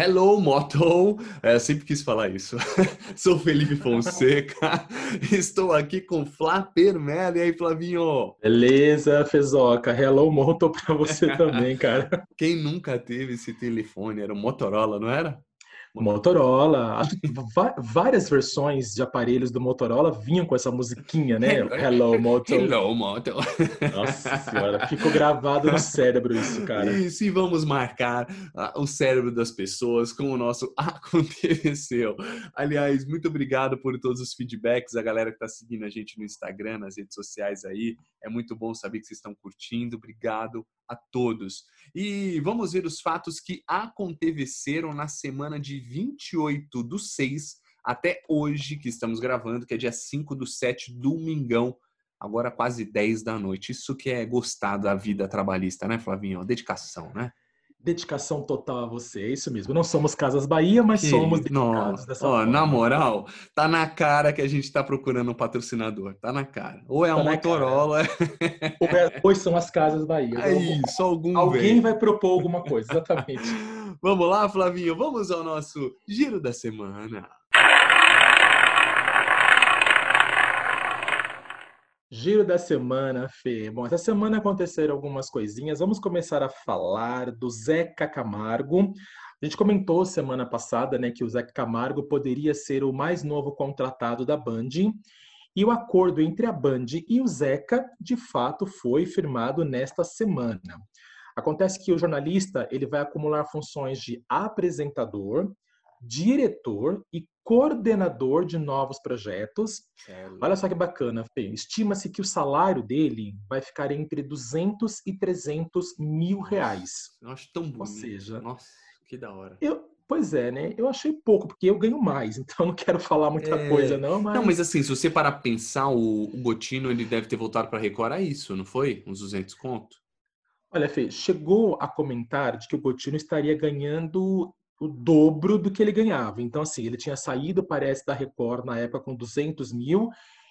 Hello, Moto! É, sempre quis falar isso. Sou Felipe Fonseca, estou aqui com Flá Permelo. E aí, Flavinho? Beleza, Fezoca. Hello, Moto para você também, cara. Quem nunca teve esse telefone? Era o Motorola, não era? Motorola, várias versões de aparelhos do Motorola vinham com essa musiquinha, né? Hello, Moto. Hello, Moto. Nossa senhora, ficou gravado no cérebro isso, cara. Isso, e vamos marcar o cérebro das pessoas com o nosso Aconteceu. Aliás, muito obrigado por todos os feedbacks, a galera que está seguindo a gente no Instagram, nas redes sociais aí. É muito bom saber que vocês estão curtindo. Obrigado a todos. E vamos ver os fatos que aconteceram na semana de 28 do 6 até hoje, que estamos gravando, que é dia 5 do 7, domingão, agora quase 10 da noite. Isso que é gostar da vida trabalhista, né, Flavinho? Dedicação, né? Dedicação total a você. É isso mesmo. Não somos Casas Bahia, mas que... somos dedicados dessa ó, forma. Na moral, tá na cara que a gente tá procurando um patrocinador. Tá na cara. Ou é tá a Motorola. Ou, é, ou são as Casas Bahia. É isso, algum Alguém vem. vai propor alguma coisa, exatamente. Vamos lá, Flavinho. Vamos ao nosso giro da semana. Giro da semana, Fê. Bom, essa semana aconteceram algumas coisinhas. Vamos começar a falar do Zeca Camargo. A gente comentou semana passada né, que o Zeca Camargo poderia ser o mais novo contratado da Band. E o acordo entre a Band e o Zeca, de fato, foi firmado nesta semana. Acontece que o jornalista ele vai acumular funções de apresentador, diretor e coordenador de novos projetos. É, Olha só que bacana, Fê. Estima-se que o salário dele vai ficar entre 200 e 300 mil reais. Eu acho tão bonito. Ou seja, nossa, que da hora. Eu, Pois é, né? Eu achei pouco, porque eu ganho mais, então não quero falar muita é... coisa, não. Mas... Não, mas assim, se você parar pra pensar, o, o Gotino ele deve ter voltado para Record a isso, não foi? Uns 200 conto? Olha, Fê, chegou a comentar de que o Gotino estaria ganhando o dobro do que ele ganhava. Então, assim, ele tinha saído, parece, da Record na época com 200 mil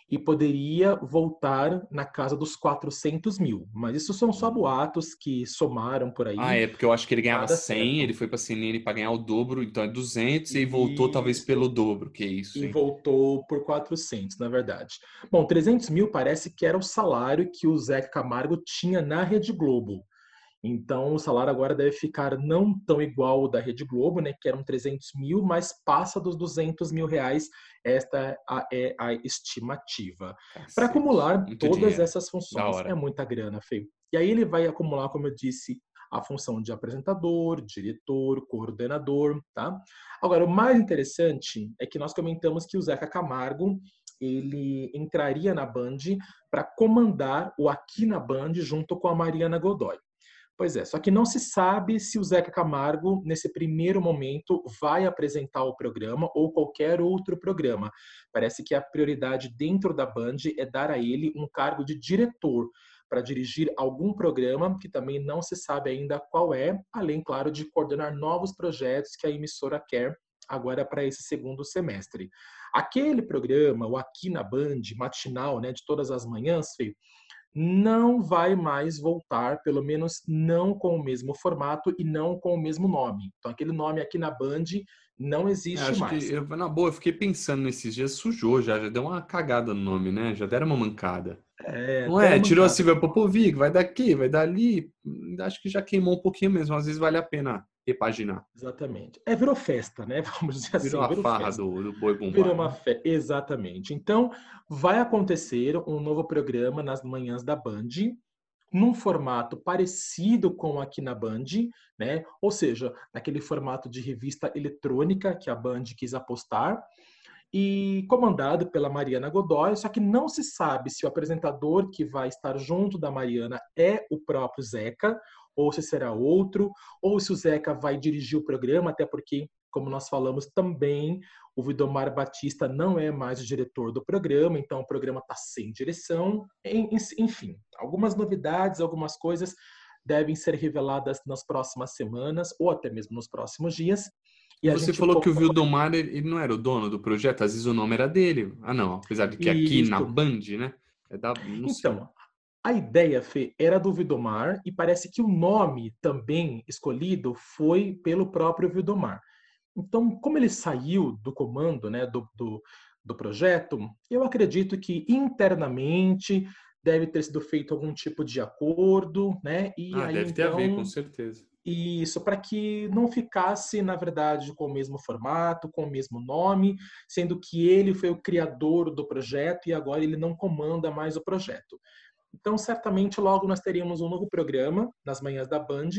e poderia voltar na casa dos 400 mil. Mas isso são só boatos que somaram por aí. Ah, é, porque eu acho que ele ganhava 100, certo. ele foi para a CNN para ganhar o dobro, então é 200 e, e voltou talvez pelo dobro, que é isso. E hein? voltou por 400, na verdade. Bom, 300 mil parece que era o salário que o Zé Camargo tinha na Rede Globo. Então, o salário agora deve ficar não tão igual ao da Rede Globo, né, que eram 300 mil, mas passa dos 200 mil reais. Esta é a, estimativa. Para acumular todas dinheiro. essas funções, é muita grana, Fê. E aí ele vai acumular, como eu disse, a função de apresentador, diretor, coordenador, tá? Agora, o mais interessante é que nós comentamos que o Zeca Camargo ele entraria na Band para comandar o Aqui na Band junto com a Mariana Godoy. Pois é, só que não se sabe se o Zeca Camargo, nesse primeiro momento, vai apresentar o programa ou qualquer outro programa. Parece que a prioridade dentro da Band é dar a ele um cargo de diretor para dirigir algum programa que também não se sabe ainda qual é, além, claro, de coordenar novos projetos que a emissora quer agora para esse segundo semestre. Aquele programa, o Aqui na Band, matinal, né, de todas as manhãs, Fê, não vai mais voltar, pelo menos não com o mesmo formato e não com o mesmo nome. Então, aquele nome aqui na Band não existe é, acho mais. Que eu, na boa, eu fiquei pensando nesses dias, sujou já, já deu uma cagada no nome, né? Já deram uma mancada. É, não é? Tirou a Silvia Popovic, vai daqui, vai dali. Acho que já queimou um pouquinho mesmo, às vezes vale a pena repaginar. Exatamente. É, virou festa, né? Vamos dizer assim. Virou a virou farra do, do boi bumbá. Virou uma festa, exatamente. Então, vai acontecer um novo programa nas manhãs da Band, num formato parecido com aqui na Band, né? Ou seja, naquele formato de revista eletrônica que a Band quis apostar, e comandado pela Mariana Godoy, só que não se sabe se o apresentador que vai estar junto da Mariana é o próprio Zeca ou se será outro, ou se o Zeca vai dirigir o programa, até porque, como nós falamos também, o Vidomar Batista não é mais o diretor do programa, então o programa está sem direção. Enfim, algumas novidades, algumas coisas devem ser reveladas nas próximas semanas ou até mesmo nos próximos dias. E Você falou que o Vildomar ele não era o dono do projeto, às vezes o nome era dele. Ah, não, apesar de que aqui Isso. na Band, né? É da, então. A ideia, Fê, era do Vidomar e parece que o nome também escolhido foi pelo próprio Vidomar. Então, como ele saiu do comando né, do, do, do projeto, eu acredito que internamente deve ter sido feito algum tipo de acordo, né? E ah, aí, deve ter então, a ver, então, com certeza. Isso, para que não ficasse, na verdade, com o mesmo formato, com o mesmo nome, sendo que ele foi o criador do projeto e agora ele não comanda mais o projeto. Então, certamente, logo nós teríamos um novo programa nas manhãs da Band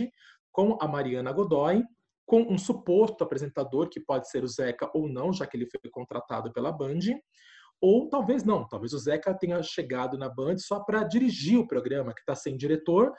com a Mariana Godoy, com um suposto apresentador, que pode ser o Zeca ou não, já que ele foi contratado pela Band, ou talvez não, talvez o Zeca tenha chegado na Band só para dirigir o programa, que está sem diretor,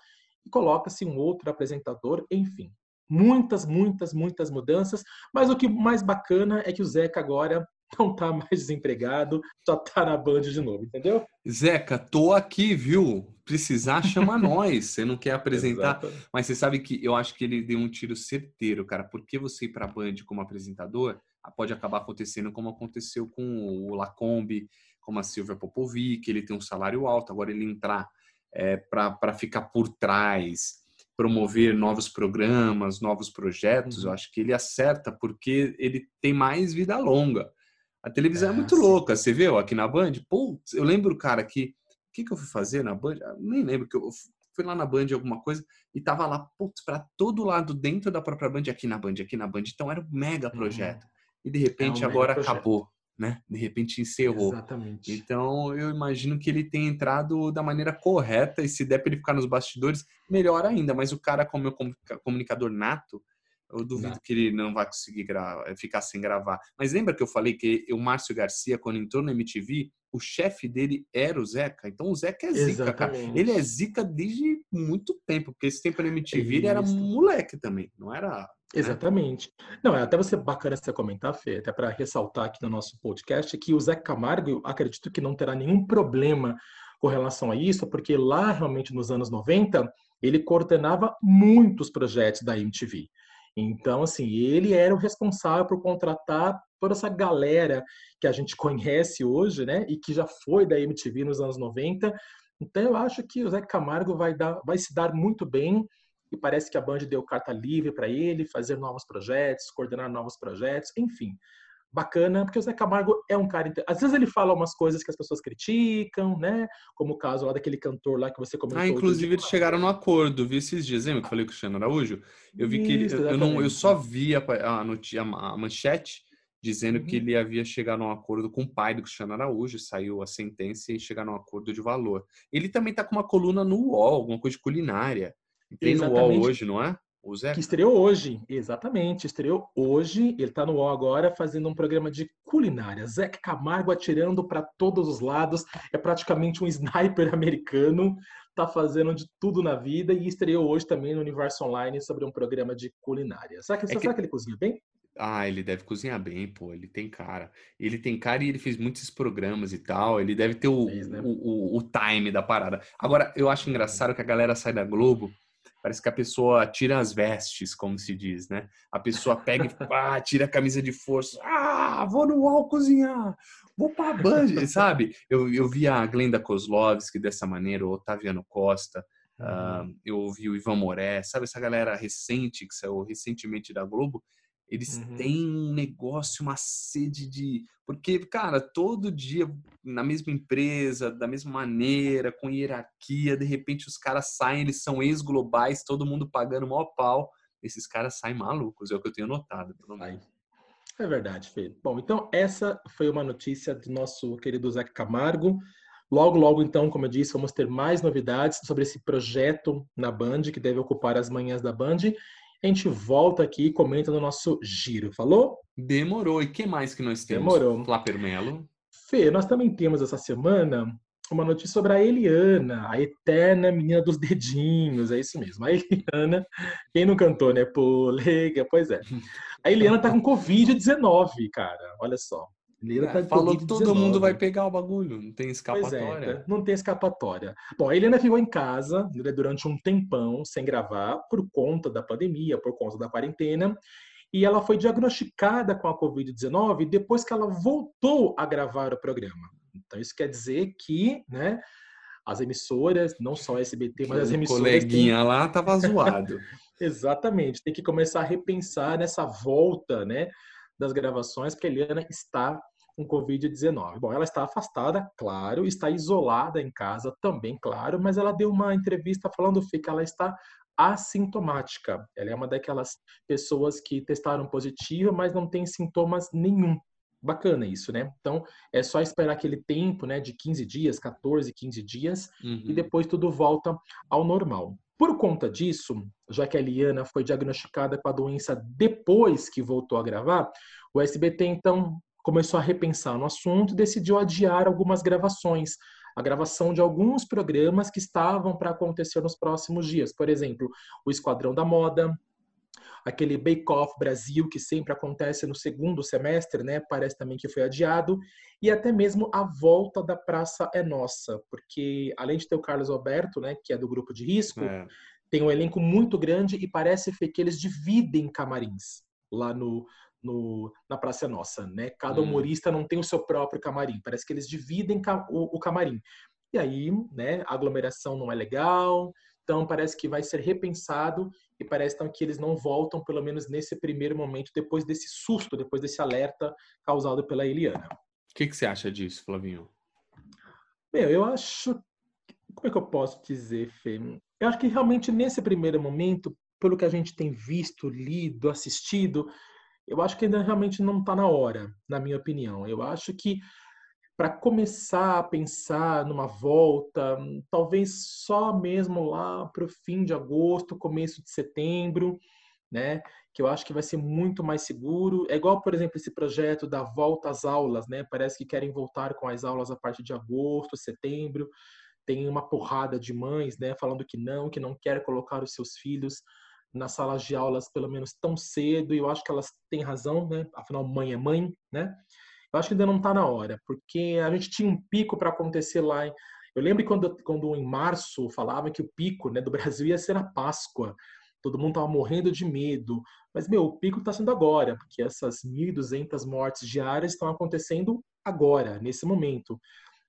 e coloca-se um outro apresentador, enfim. Muitas, muitas, muitas mudanças, mas o que mais bacana é que o Zeca agora não tá mais desempregado, só tá na Band de novo, entendeu? Zeca, tô aqui, viu? Precisar, chama nós. Você não quer apresentar, mas você sabe que eu acho que ele deu um tiro certeiro, cara. Porque você ir pra Band como apresentador pode acabar acontecendo como aconteceu com o Lacombe, como a Silvia Popovic, ele tem um salário alto, agora ele entrar é, para ficar por trás, promover novos programas, novos projetos, uhum. eu acho que ele acerta porque ele tem mais vida longa. A televisão é, é muito sim. louca, você viu aqui na Band? Putz, eu lembro, cara, que o que, que eu fui fazer na Band? Eu nem lembro que eu fui lá na Band alguma coisa e tava lá, putz, para todo lado dentro da própria Band, aqui na Band, aqui na Band. Então era um mega uhum. projeto. Uhum. E de repente é um agora acabou né? De repente encerrou. Exatamente. Então eu imagino que ele tenha entrado da maneira correta e se der para ele ficar nos bastidores, melhor ainda. Mas o cara, como meu comunicador nato, eu duvido não. que ele não vai conseguir gravar, ficar sem gravar. Mas lembra que eu falei que o Márcio Garcia, quando entrou no MTV, o chefe dele era o Zeca. Então o Zeca é zica, Exatamente. cara. Ele é zica desde muito tempo, porque esse tempo no MTV ele era moleque também, não era né? Exatamente. Não, é até você bacana você comentar, Fê, até para ressaltar aqui no nosso podcast, que o Zé Camargo, eu acredito que não terá nenhum problema com relação a isso, porque lá realmente nos anos 90, ele coordenava muitos projetos da MTV. Então, assim, ele era o responsável por contratar toda essa galera que a gente conhece hoje, né, e que já foi da MTV nos anos 90. Então, eu acho que o Zé Camargo vai, dar, vai se dar muito bem e parece que a Band deu carta livre para ele fazer novos projetos, coordenar novos projetos, enfim. Bacana, porque o Zé Camargo é um cara. Às vezes ele fala umas coisas que as pessoas criticam, né? Como o caso lá daquele cantor lá que você comentou. Ah, inclusive eles chegaram no acordo, vi esses dias, lembra que eu falei com o Cristiano Araújo? Eu vi que ele, eu, não, eu só vi a, a, a manchete dizendo uhum. que ele havia chegado a um acordo com o pai do Cristiano Araújo, saiu a sentença e chegaram a um acordo de valor. Ele também tá com uma coluna no UOL, alguma coisa de culinária. Tem no UOL hoje, não é? O Zé? Que estreou hoje, exatamente. Estreou hoje. Ele está no UOL agora fazendo um programa de culinária. Zeca Camargo atirando para todos os lados. É praticamente um sniper americano. Está fazendo de tudo na vida e estreou hoje também no Universo Online sobre um programa de culinária. Será que, é que... Será que ele cozinha bem? Ah, ele deve cozinhar bem, pô. Ele tem cara. Ele tem cara e ele fez muitos programas e tal. Ele deve ter o, fez, né? o, o, o time da parada. Agora, eu acho engraçado que a galera sai da Globo Parece que a pessoa tira as vestes, como se diz, né? A pessoa pega e ah, tira a camisa de força. Ah, vou no UOL cozinhar, vou pra Band, sabe? Eu, eu vi a Glenda Kozlovski dessa maneira, o Otaviano Costa, uhum. uh, eu ouvi o Ivan Moré, sabe? Essa galera recente, que saiu recentemente da Globo, eles uhum. têm um negócio, uma sede de. Porque, cara, todo dia na mesma empresa, da mesma maneira, com hierarquia, de repente os caras saem, eles são ex-globais, todo mundo pagando maior pau. Esses caras saem malucos, é o que eu tenho notado, pelo menos. É verdade, Fê. Bom, então essa foi uma notícia do nosso querido Zé Camargo. Logo, logo, então, como eu disse, vamos ter mais novidades sobre esse projeto na Band, que deve ocupar as manhãs da Band a gente volta aqui e comenta no nosso giro. Falou? Demorou. E que mais que nós temos? Demorou. Flapper Melo. Fê, nós também temos essa semana uma notícia sobre a Eliana, a eterna menina dos dedinhos, é isso mesmo. A Eliana, quem não cantou, né? Polega, pois é. A Eliana tá com Covid-19, cara, olha só. Helena tá falou que todo mundo vai pegar o bagulho, não tem escapatória. É, não tem escapatória. Bom, a Helena ficou em casa né, durante um tempão sem gravar por conta da pandemia, por conta da quarentena. E ela foi diagnosticada com a Covid-19 depois que ela voltou a gravar o programa. Então, isso quer dizer que, né, as emissoras, não só a SBT, mas as emissoras. O coleguinha têm... lá tava zoado. Exatamente, tem que começar a repensar nessa volta, né? Das gravações, porque a Eliana está com Covid-19. Bom, ela está afastada, claro, está isolada em casa também, claro, mas ela deu uma entrevista falando que ela está assintomática. Ela é uma daquelas pessoas que testaram positivo, mas não tem sintomas nenhum. Bacana isso, né? Então, é só esperar aquele tempo, né, de 15 dias, 14, 15 dias, uhum. e depois tudo volta ao normal. Por conta disso, já que a Liana foi diagnosticada com a doença depois que voltou a gravar, o SBT então começou a repensar no assunto e decidiu adiar algumas gravações, a gravação de alguns programas que estavam para acontecer nos próximos dias. Por exemplo, o Esquadrão da Moda, aquele Bake Off Brasil, que sempre acontece no segundo semestre, né? Parece também que foi adiado. E até mesmo a volta da Praça é Nossa, porque além de ter o Carlos Alberto, né, que é do grupo de risco, é. tem um elenco muito grande e parece que eles dividem camarins lá no, no, na Praça é Nossa, né? Cada hum. humorista não tem o seu próprio camarim, parece que eles dividem o, o camarim. E aí, né, a aglomeração não é legal, então parece que vai ser repensado e parece então, que eles não voltam, pelo menos nesse primeiro momento, depois desse susto, depois desse alerta causado pela Eliana. O que, que você acha disso, Flavinho? Meu, eu acho. Como é que eu posso dizer, Fê? Eu acho que realmente nesse primeiro momento, pelo que a gente tem visto, lido, assistido, eu acho que ainda realmente não está na hora, na minha opinião. Eu acho que para começar a pensar numa volta, talvez só mesmo lá para o fim de agosto, começo de setembro, né? Que eu acho que vai ser muito mais seguro. É igual, por exemplo, esse projeto da volta às aulas, né? Parece que querem voltar com as aulas a partir de agosto, setembro. Tem uma porrada de mães, né? Falando que não, que não quer colocar os seus filhos nas salas de aulas pelo menos tão cedo. E eu acho que elas têm razão, né? Afinal, mãe é mãe, né? Eu acho que ainda não está na hora, porque a gente tinha um pico para acontecer lá. Em... Eu lembro quando, quando em março falava que o pico né, do Brasil ia ser a Páscoa. Todo mundo estava morrendo de medo. Mas, meu, o pico está sendo agora, porque essas 1.200 mortes diárias estão acontecendo agora, nesse momento.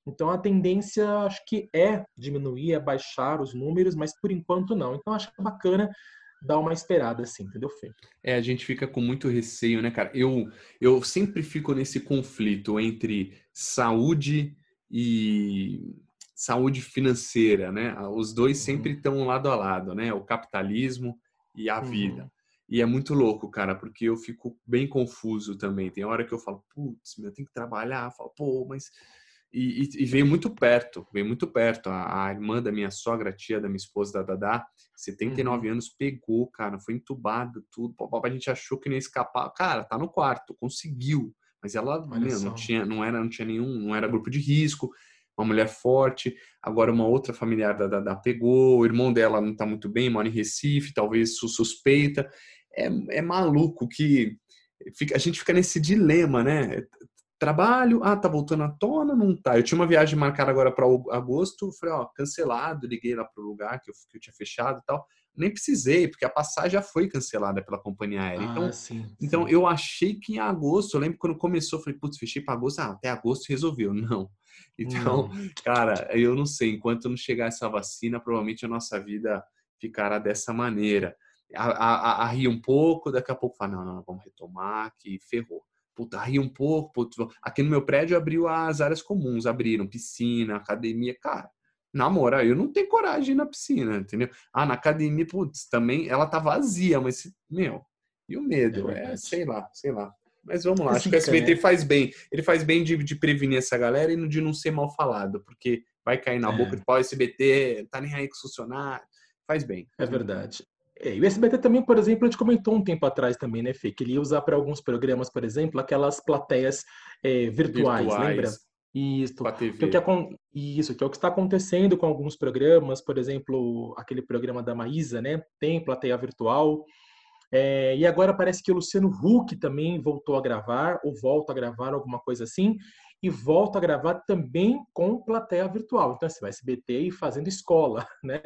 Então, a tendência, acho que é diminuir, é baixar os números, mas por enquanto não. Então, acho é bacana dar uma esperada, assim, entendeu, Fê? É, a gente fica com muito receio, né, cara? Eu, eu sempre fico nesse conflito entre saúde e saúde financeira, né? Os dois uhum. sempre estão lado a lado, né? O capitalismo e a uhum. vida. E é muito louco, cara, porque eu fico bem confuso também. Tem hora que eu falo, putz, eu tenho que trabalhar. Eu falo, pô, mas e, e, e, veio muito perto, veio muito perto. A, a, irmã da minha sogra, tia da minha esposa, da Dadá, 79 uhum. anos, pegou, cara, foi entubado, tudo. A gente achou que não ia escapar. Cara, tá no quarto, conseguiu. Mas ela meu, não tinha, não era, não tinha nenhum, não era grupo de risco, uma mulher forte. Agora uma outra familiar da Dadá pegou, o irmão dela não tá muito bem, mora em Recife, talvez suspeita. É, é maluco que fica, a gente fica nesse dilema, né? Trabalho, ah, tá voltando à tona? Não tá. Eu tinha uma viagem marcada agora para agosto, falei, ó, cancelado, liguei lá pro lugar que eu, que eu tinha fechado e tal. Nem precisei, porque a passagem já foi cancelada pela companhia aérea. Ah, então, sim, então sim. eu achei que em agosto, eu lembro quando começou, falei, putz, fechei para agosto, ah, até agosto resolveu. Não. Então, hum. cara, eu não sei, enquanto não chegar essa vacina, provavelmente a nossa vida ficará dessa maneira. A, a, a rir um pouco, daqui a pouco fala, não, não, vamos retomar, que ferrou puta, ri um pouco. Puta. Aqui no meu prédio abriu as áreas comuns, abriram piscina, academia. Cara, na moral, eu não tenho coragem de ir na piscina, entendeu? Ah, na academia, putz, também ela tá vazia, mas, meu, e o medo? É, é sei lá, sei lá. Mas vamos lá, acho que o SBT né? faz bem. Ele faz bem de, de, prevenir essa galera e de não ser mal falado, porque vai cair na é. boca de pau, SBT tá nem aí com funcionário. Faz bem. É verdade. É, e o SBT também, por exemplo, a gente comentou um tempo atrás também, né, Fê, que ele ia usar para alguns programas, por exemplo, aquelas plateias é, virtuais, virtuais, lembra? Isso. Que, é que, isso, que é o que está acontecendo com alguns programas, por exemplo, aquele programa da Maísa, né? Tem plateia virtual. É, e agora parece que o Luciano Huck também voltou a gravar, ou volta a gravar alguma coisa assim, e volta a gravar também com plateia virtual. Então, assim, o SBT e fazendo escola, né?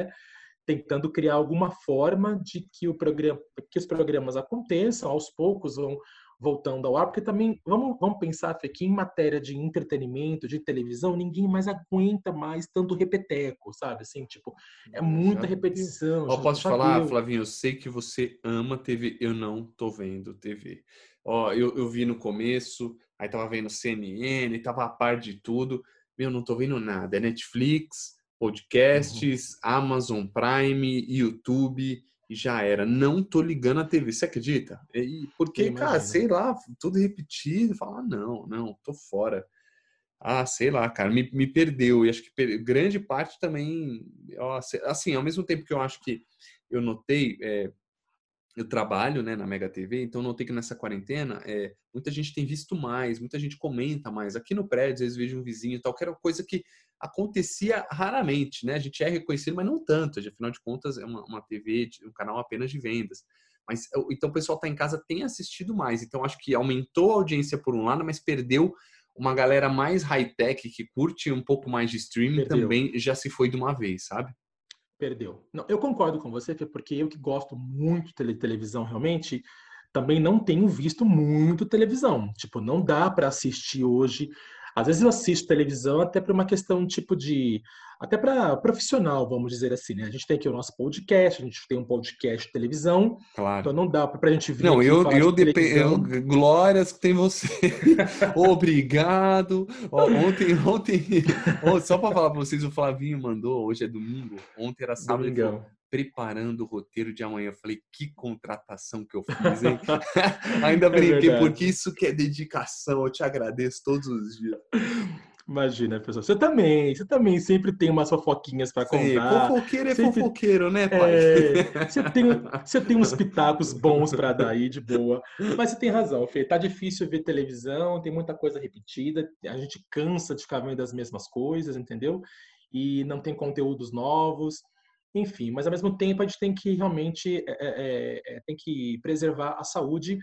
Tentando criar alguma forma de que, o programa, que os programas aconteçam, aos poucos vão voltando ao ar, porque também vamos, vamos pensar Fê, que em matéria de entretenimento, de televisão, ninguém mais aguenta mais tanto repeteco, sabe? Assim, tipo, é muita já repetição. Eu posso te falar, Flavinho, eu sei que você ama TV, eu não tô vendo TV. ó, eu, eu vi no começo, aí tava vendo CNN, tava a par de tudo. Meu, não tô vendo nada. É Netflix, podcasts. Amazon Prime, YouTube e já era. Não tô ligando a TV, você acredita? E, porque, cara, sei lá, tudo repetido, falar, ah, não, não, tô fora. Ah, sei lá, cara, me, me perdeu. E acho que per... grande parte também. Ó, assim, ao mesmo tempo que eu acho que eu notei, é, eu trabalho né, na Mega TV, então notei que nessa quarentena é, muita gente tem visto mais, muita gente comenta mais. Aqui no prédio, às vezes vejo um vizinho e tal, que era coisa que acontecia raramente, né? A gente é reconhecido, mas não tanto. Afinal de contas, é uma, uma TV, um canal apenas de vendas. Mas então o pessoal tá em casa tem assistido mais. Então acho que aumentou a audiência por um lado, mas perdeu uma galera mais high-tech que curte um pouco mais de streaming perdeu. também já se foi de uma vez, sabe? Perdeu. Não, eu concordo com você, porque eu que gosto muito de televisão realmente, também não tenho visto muito televisão. Tipo, não dá para assistir hoje. Às vezes eu assisto televisão até por uma questão tipo de até para profissional, vamos dizer assim, né? A gente tem aqui o nosso podcast, a gente tem um podcast de televisão, claro. então não dá para a gente vir Não, eu, eu, de eu glórias que tem você. Obrigado. Ó, ontem, ontem, só para falar para vocês, o Flavinho mandou, hoje é domingo, ontem era sábado, Domingão preparando o roteiro de amanhã. Eu falei, que contratação que eu fiz, hein? Ainda é brinquei, é porque isso que é dedicação. Eu te agradeço todos os dias. Imagina, pessoal. Você também, você também sempre tem umas fofoquinhas para contar. Fofoqueiro é sempre... fofoqueiro, né, pai? É, você, tem, você tem uns pitacos bons para dar aí, de boa. Mas você tem razão, Fê. Tá difícil ver televisão, tem muita coisa repetida, a gente cansa de ficar vendo as mesmas coisas, entendeu? E não tem conteúdos novos. Enfim, mas ao mesmo tempo a gente tem que realmente é, é, é, é tem que preservar a saúde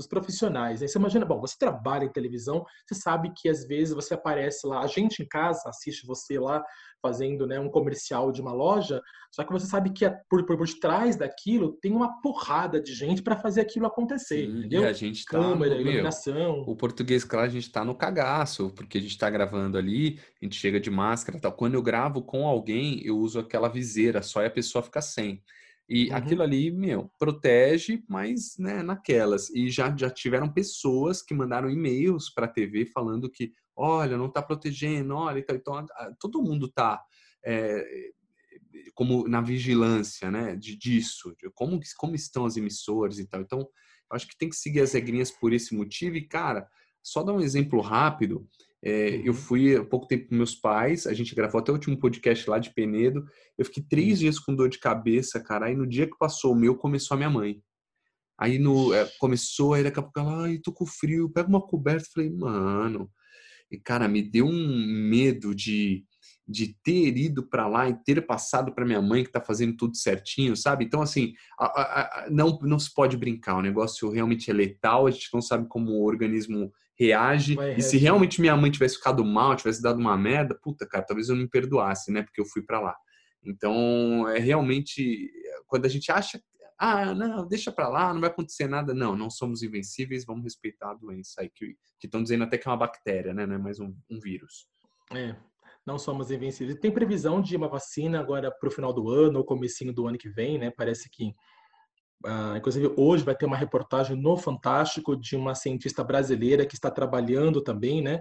dos profissionais. Aí você imagina, bom, você trabalha em televisão, você sabe que às vezes você aparece lá, a gente em casa assiste você lá fazendo né, um comercial de uma loja, só que você sabe que por, por, por trás daquilo tem uma porrada de gente para fazer aquilo acontecer, Sim, entendeu? E a gente tá Câmera, no, iluminação. Meu, o português, claro, a gente tá no cagaço, porque a gente tá gravando ali, a gente chega de máscara tal. Quando eu gravo com alguém, eu uso aquela viseira só e a pessoa fica sem. E uhum. aquilo ali, meu, protege, mas né, naquelas. E já, já tiveram pessoas que mandaram e-mails para a TV falando que, olha, não está protegendo, olha, então todo mundo está é, como na vigilância, né, de, disso, de como, como estão as emissoras e tal. Então, eu acho que tem que seguir as regrinhas por esse motivo. E, cara, só dar um exemplo rápido, é, eu uhum. fui há pouco tempo com meus pais, a gente gravou até o último podcast lá de Penedo. Eu fiquei três dias com dor de cabeça, cara. Aí no dia que passou o meu, começou a minha mãe. Aí no, é, começou, aí daqui a pouco ela, ai, tô com frio, pega uma coberta. Falei, mano. E cara, me deu um medo de, de ter ido para lá e ter passado para minha mãe que tá fazendo tudo certinho, sabe? Então, assim, a, a, a, não, não se pode brincar. O negócio realmente é letal, a gente não sabe como o organismo reage. Vai e se realmente minha mãe tivesse ficado mal, tivesse dado uma merda, puta, cara, talvez eu não me perdoasse, né? Porque eu fui para lá. Então, é realmente quando a gente acha, ah, não, deixa para lá, não vai acontecer nada. Não, não somos invencíveis, vamos respeitar a doença aí que estão dizendo até que é uma bactéria, né? Não é mais um, um vírus. É, não somos invencíveis. Tem previsão de uma vacina agora para o final do ano ou comecinho do ano que vem, né? Parece que Uh, inclusive, hoje vai ter uma reportagem no Fantástico de uma cientista brasileira que está trabalhando também né,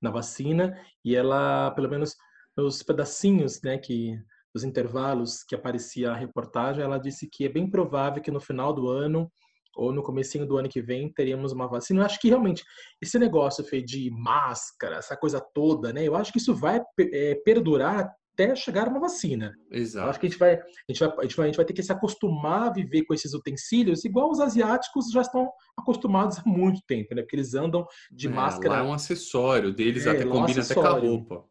na vacina, e ela, pelo menos nos pedacinhos, né, que, os intervalos que aparecia a reportagem, ela disse que é bem provável que no final do ano ou no comecinho do ano que vem teríamos uma vacina. Eu acho que realmente esse negócio feito de máscara, essa coisa toda, né? Eu acho que isso vai é, perdurar até chegar uma vacina. Exato. Eu acho que a gente, vai, a, gente vai, a, gente vai, a gente vai ter que se acostumar a viver com esses utensílios, igual os asiáticos já estão acostumados há muito tempo, né? Porque eles andam de é, máscara. Lá é um acessório deles, é, até é combina um até com a roupa.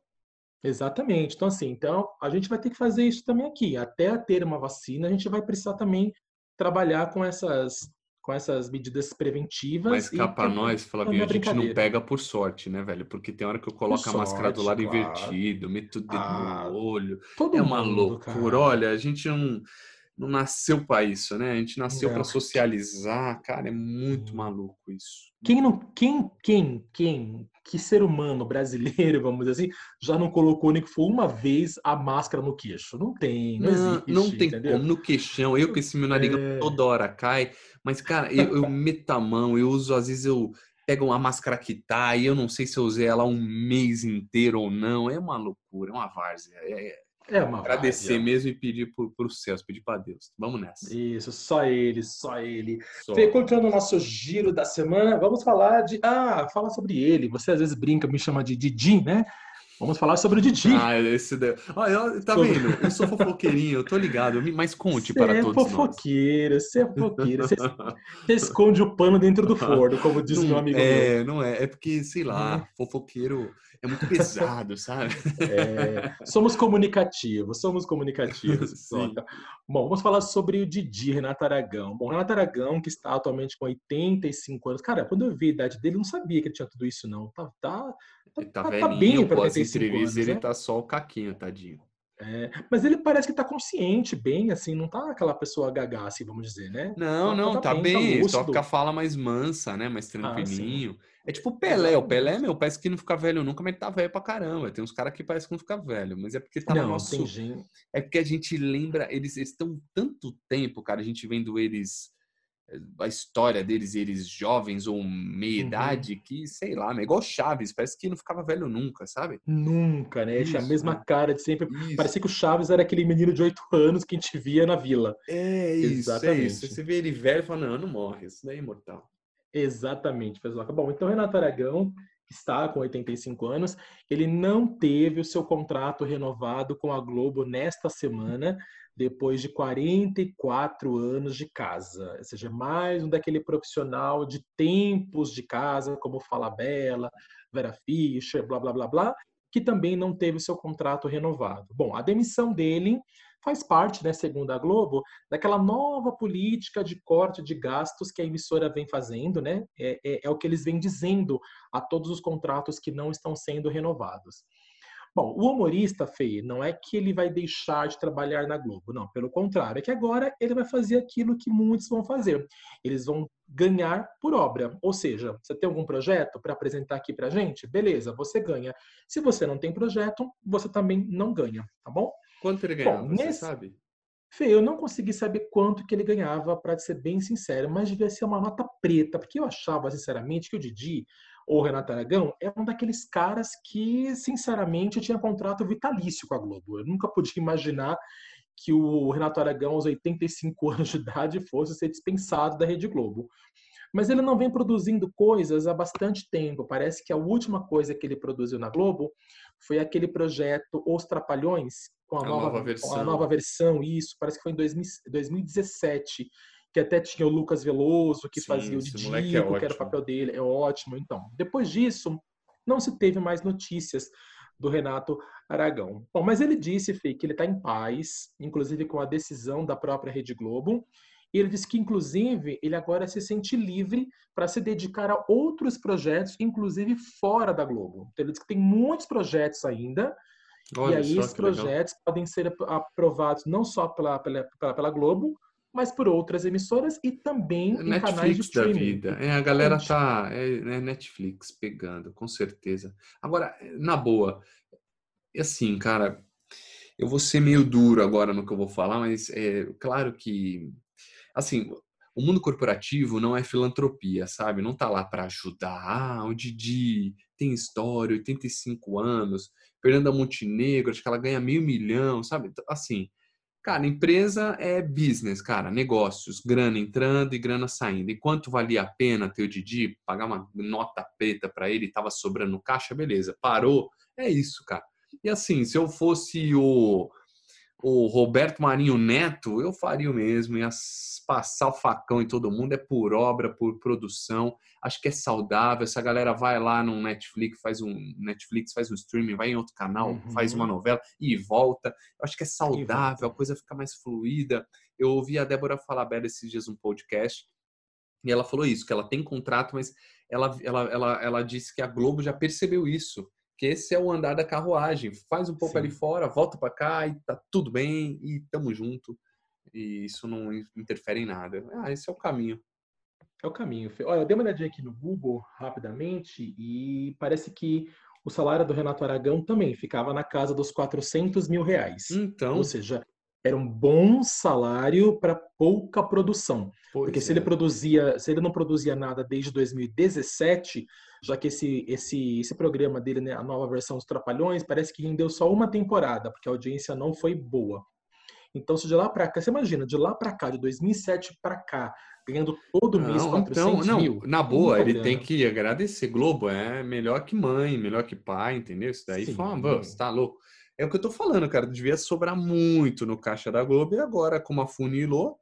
Exatamente. Então, assim, então a gente vai ter que fazer isso também aqui. Até ter uma vacina, a gente vai precisar também trabalhar com essas com essas medidas preventivas. Mas cá para nós, Flavinho, a gente não pega por sorte, né, velho? Porque tem hora que eu coloco sorte, a máscara do lado claro. invertido, meto o dedo ah, no olho. é uma mundo, loucura. Cara. Olha, a gente não. não nasceu para isso, né? A gente nasceu para socializar, cara, é muito maluco isso. Quem não, quem, quem, quem, que ser humano brasileiro, vamos dizer assim, já não colocou nem que for uma vez a máscara no queixo? Não tem, não, não existe. Não tem entendeu? como, no queixão. Eu com esse meu narigão é... toda hora cai, mas, cara, eu, eu meto a mão, eu uso, às vezes eu pego uma máscara que tá, e eu não sei se eu usei ela um mês inteiro ou não. É uma loucura, é uma várzea. É, é uma Agradecer várzea. mesmo e pedir para os céus, pedir para Deus. Vamos nessa. Isso, só ele, só ele. Só. Fê, continuando o nosso giro da semana, vamos falar de. Ah, fala sobre ele. Você às vezes brinca, me chama de Didi, né? Vamos falar sobre o Didi. Ah, esse daí. Ah, tá sobre... vendo? Eu sou fofoqueirinho, eu tô ligado. Mas conte cê para é todos fofoqueiro, Você é fofoqueiro, você esconde o pano dentro do forno, como diz não, meu amigo. É, meu. não é. É porque, sei lá, é. fofoqueiro é muito pesado, sabe? É, somos comunicativos, somos comunicativos. Bom, vamos falar sobre o Didi, Renato Aragão. Bom, Renato Aragão, que está atualmente com 85 anos. Cara, quando eu vi a idade dele, eu não sabia que ele tinha tudo isso, não. Tá, tá, ele tá, tá, tá bem para 85 anos. Ele né? tá só o caquinho, tadinho. É, mas ele parece que tá consciente, bem, assim, não tá aquela pessoa gaga, assim, vamos dizer, né? Não, tá, não, tá, tá bem, tá só com a fala mais mansa, né? Mais ah, tranquilinho. Ah, é tipo o Pelé. O Pelé, meu, parece que não fica velho nunca, mas ele tá velho pra caramba. Tem uns caras que parece que não fica velho, mas é porque tá não, no nosso. Gente... É porque a gente lembra, eles estão tanto tempo, cara, a gente vendo eles a história deles, eles jovens ou meia uhum. idade, que sei lá, é igual Chaves, parece que não ficava velho nunca, sabe? Nunca, né? Isso, Tinha a mesma né? cara de sempre. Isso. Parecia que o Chaves era aquele menino de oito anos que a gente via na vila. É isso, Exatamente. é isso. Você vê ele velho e fala, não, não morre, isso daí é imortal. Exatamente, Fezoca. Bom, então Renato Aragão, que está com 85 anos, ele não teve o seu contrato renovado com a Globo nesta semana, depois de 44 anos de casa. Ou seja, mais um daquele profissional de tempos de casa, como Fala Bela, Vera Fischer, blá, blá, blá, blá, que também não teve seu contrato renovado. Bom, a demissão dele faz parte, né, segundo a Globo, daquela nova política de corte de gastos que a emissora vem fazendo, né? É, é, é o que eles vêm dizendo a todos os contratos que não estão sendo renovados. Bom, o humorista, Fê, não é que ele vai deixar de trabalhar na Globo, não. Pelo contrário, é que agora ele vai fazer aquilo que muitos vão fazer. Eles vão ganhar por obra. Ou seja, você tem algum projeto para apresentar aqui para gente? Beleza, você ganha. Se você não tem projeto, você também não ganha, tá bom? Quanto ele ganhava, Bom, nesse... sabe? Fê, eu não consegui saber quanto que ele ganhava, para ser bem sincero, mas devia ser uma nota preta, porque eu achava, sinceramente, que o Didi ou o Renato Aragão é um daqueles caras que, sinceramente, tinha contrato vitalício com a Globo. Eu nunca podia imaginar que o Renato Aragão, aos 85 anos de idade, fosse ser dispensado da Rede Globo. Mas ele não vem produzindo coisas há bastante tempo. Parece que a última coisa que ele produziu na Globo foi aquele projeto Os Trapalhões, com a, a nova, nova, versão. a nova versão, isso, parece que foi em 2000, 2017, que até tinha o Lucas Veloso, que Sim, fazia o Didico, é que era o papel dele, é ótimo. Então, depois disso, não se teve mais notícias do Renato Aragão. Bom, mas ele disse, Fê, que ele está em paz, inclusive com a decisão da própria Rede Globo, e ele disse que, inclusive, ele agora se sente livre para se dedicar a outros projetos, inclusive fora da Globo. Então, ele disse que tem muitos projetos ainda, Olha e aí esses projetos legal. podem ser aprovados não só pela, pela, pela, Globo, mas por outras emissoras e também Netflix em canais de streaming. da vida. É, a galera tá é, é, Netflix pegando, com certeza. Agora, na boa, é assim, cara, eu vou ser meio duro agora no que eu vou falar, mas é claro que assim, o mundo corporativo não é filantropia, sabe? Não tá lá para ajudar. Ah, o Didi tem história, 85 anos, Fernanda Montenegro, acho que ela ganha meio milhão, sabe? Então, assim, cara, empresa é business, cara, negócios, grana entrando e grana saindo. E quanto valia a pena ter o Didi, pagar uma nota preta para ele, tava sobrando caixa, beleza. Parou, é isso, cara. E assim, se eu fosse o o Roberto Marinho Neto, eu faria o mesmo, ia passar o facão em todo mundo, é por obra, por produção, acho que é saudável, essa galera vai lá no Netflix, faz um Netflix, faz um streaming, vai em outro canal, uhum. faz uma novela e volta, eu acho que é saudável, a coisa fica mais fluida, eu ouvi a Débora falar bela esses dias um podcast, e ela falou isso, que ela tem contrato, mas ela, ela, ela, ela disse que a Globo já percebeu isso, que esse é o andar da carruagem. Faz um pouco Sim. ali fora, volta para cá e tá tudo bem e tamo junto. e isso não interfere em nada. Ah, esse é o caminho. É o caminho. Olha, eu dei uma olhadinha aqui no Google rapidamente e parece que o salário do Renato Aragão também ficava na casa dos 400 mil reais. Então. Ou seja, era um bom salário para pouca produção. Pois porque é. se ele produzia, se ele não produzia nada desde 2017, já que esse esse esse programa dele, né, a nova versão dos Trapalhões, parece que rendeu só uma temporada, porque a audiência não foi boa. Então, se de lá para cá, você imagina, de lá para cá, de 2007 para cá, ganhando todo mês não, 400 então, mil. Não, na boa, ele tem que agradecer. Globo é melhor que mãe, melhor que pai, entendeu? Isso daí foi uma... Você tá louco? É o que eu tô falando, cara. Devia sobrar muito no caixa da Globo e agora, como afunilou,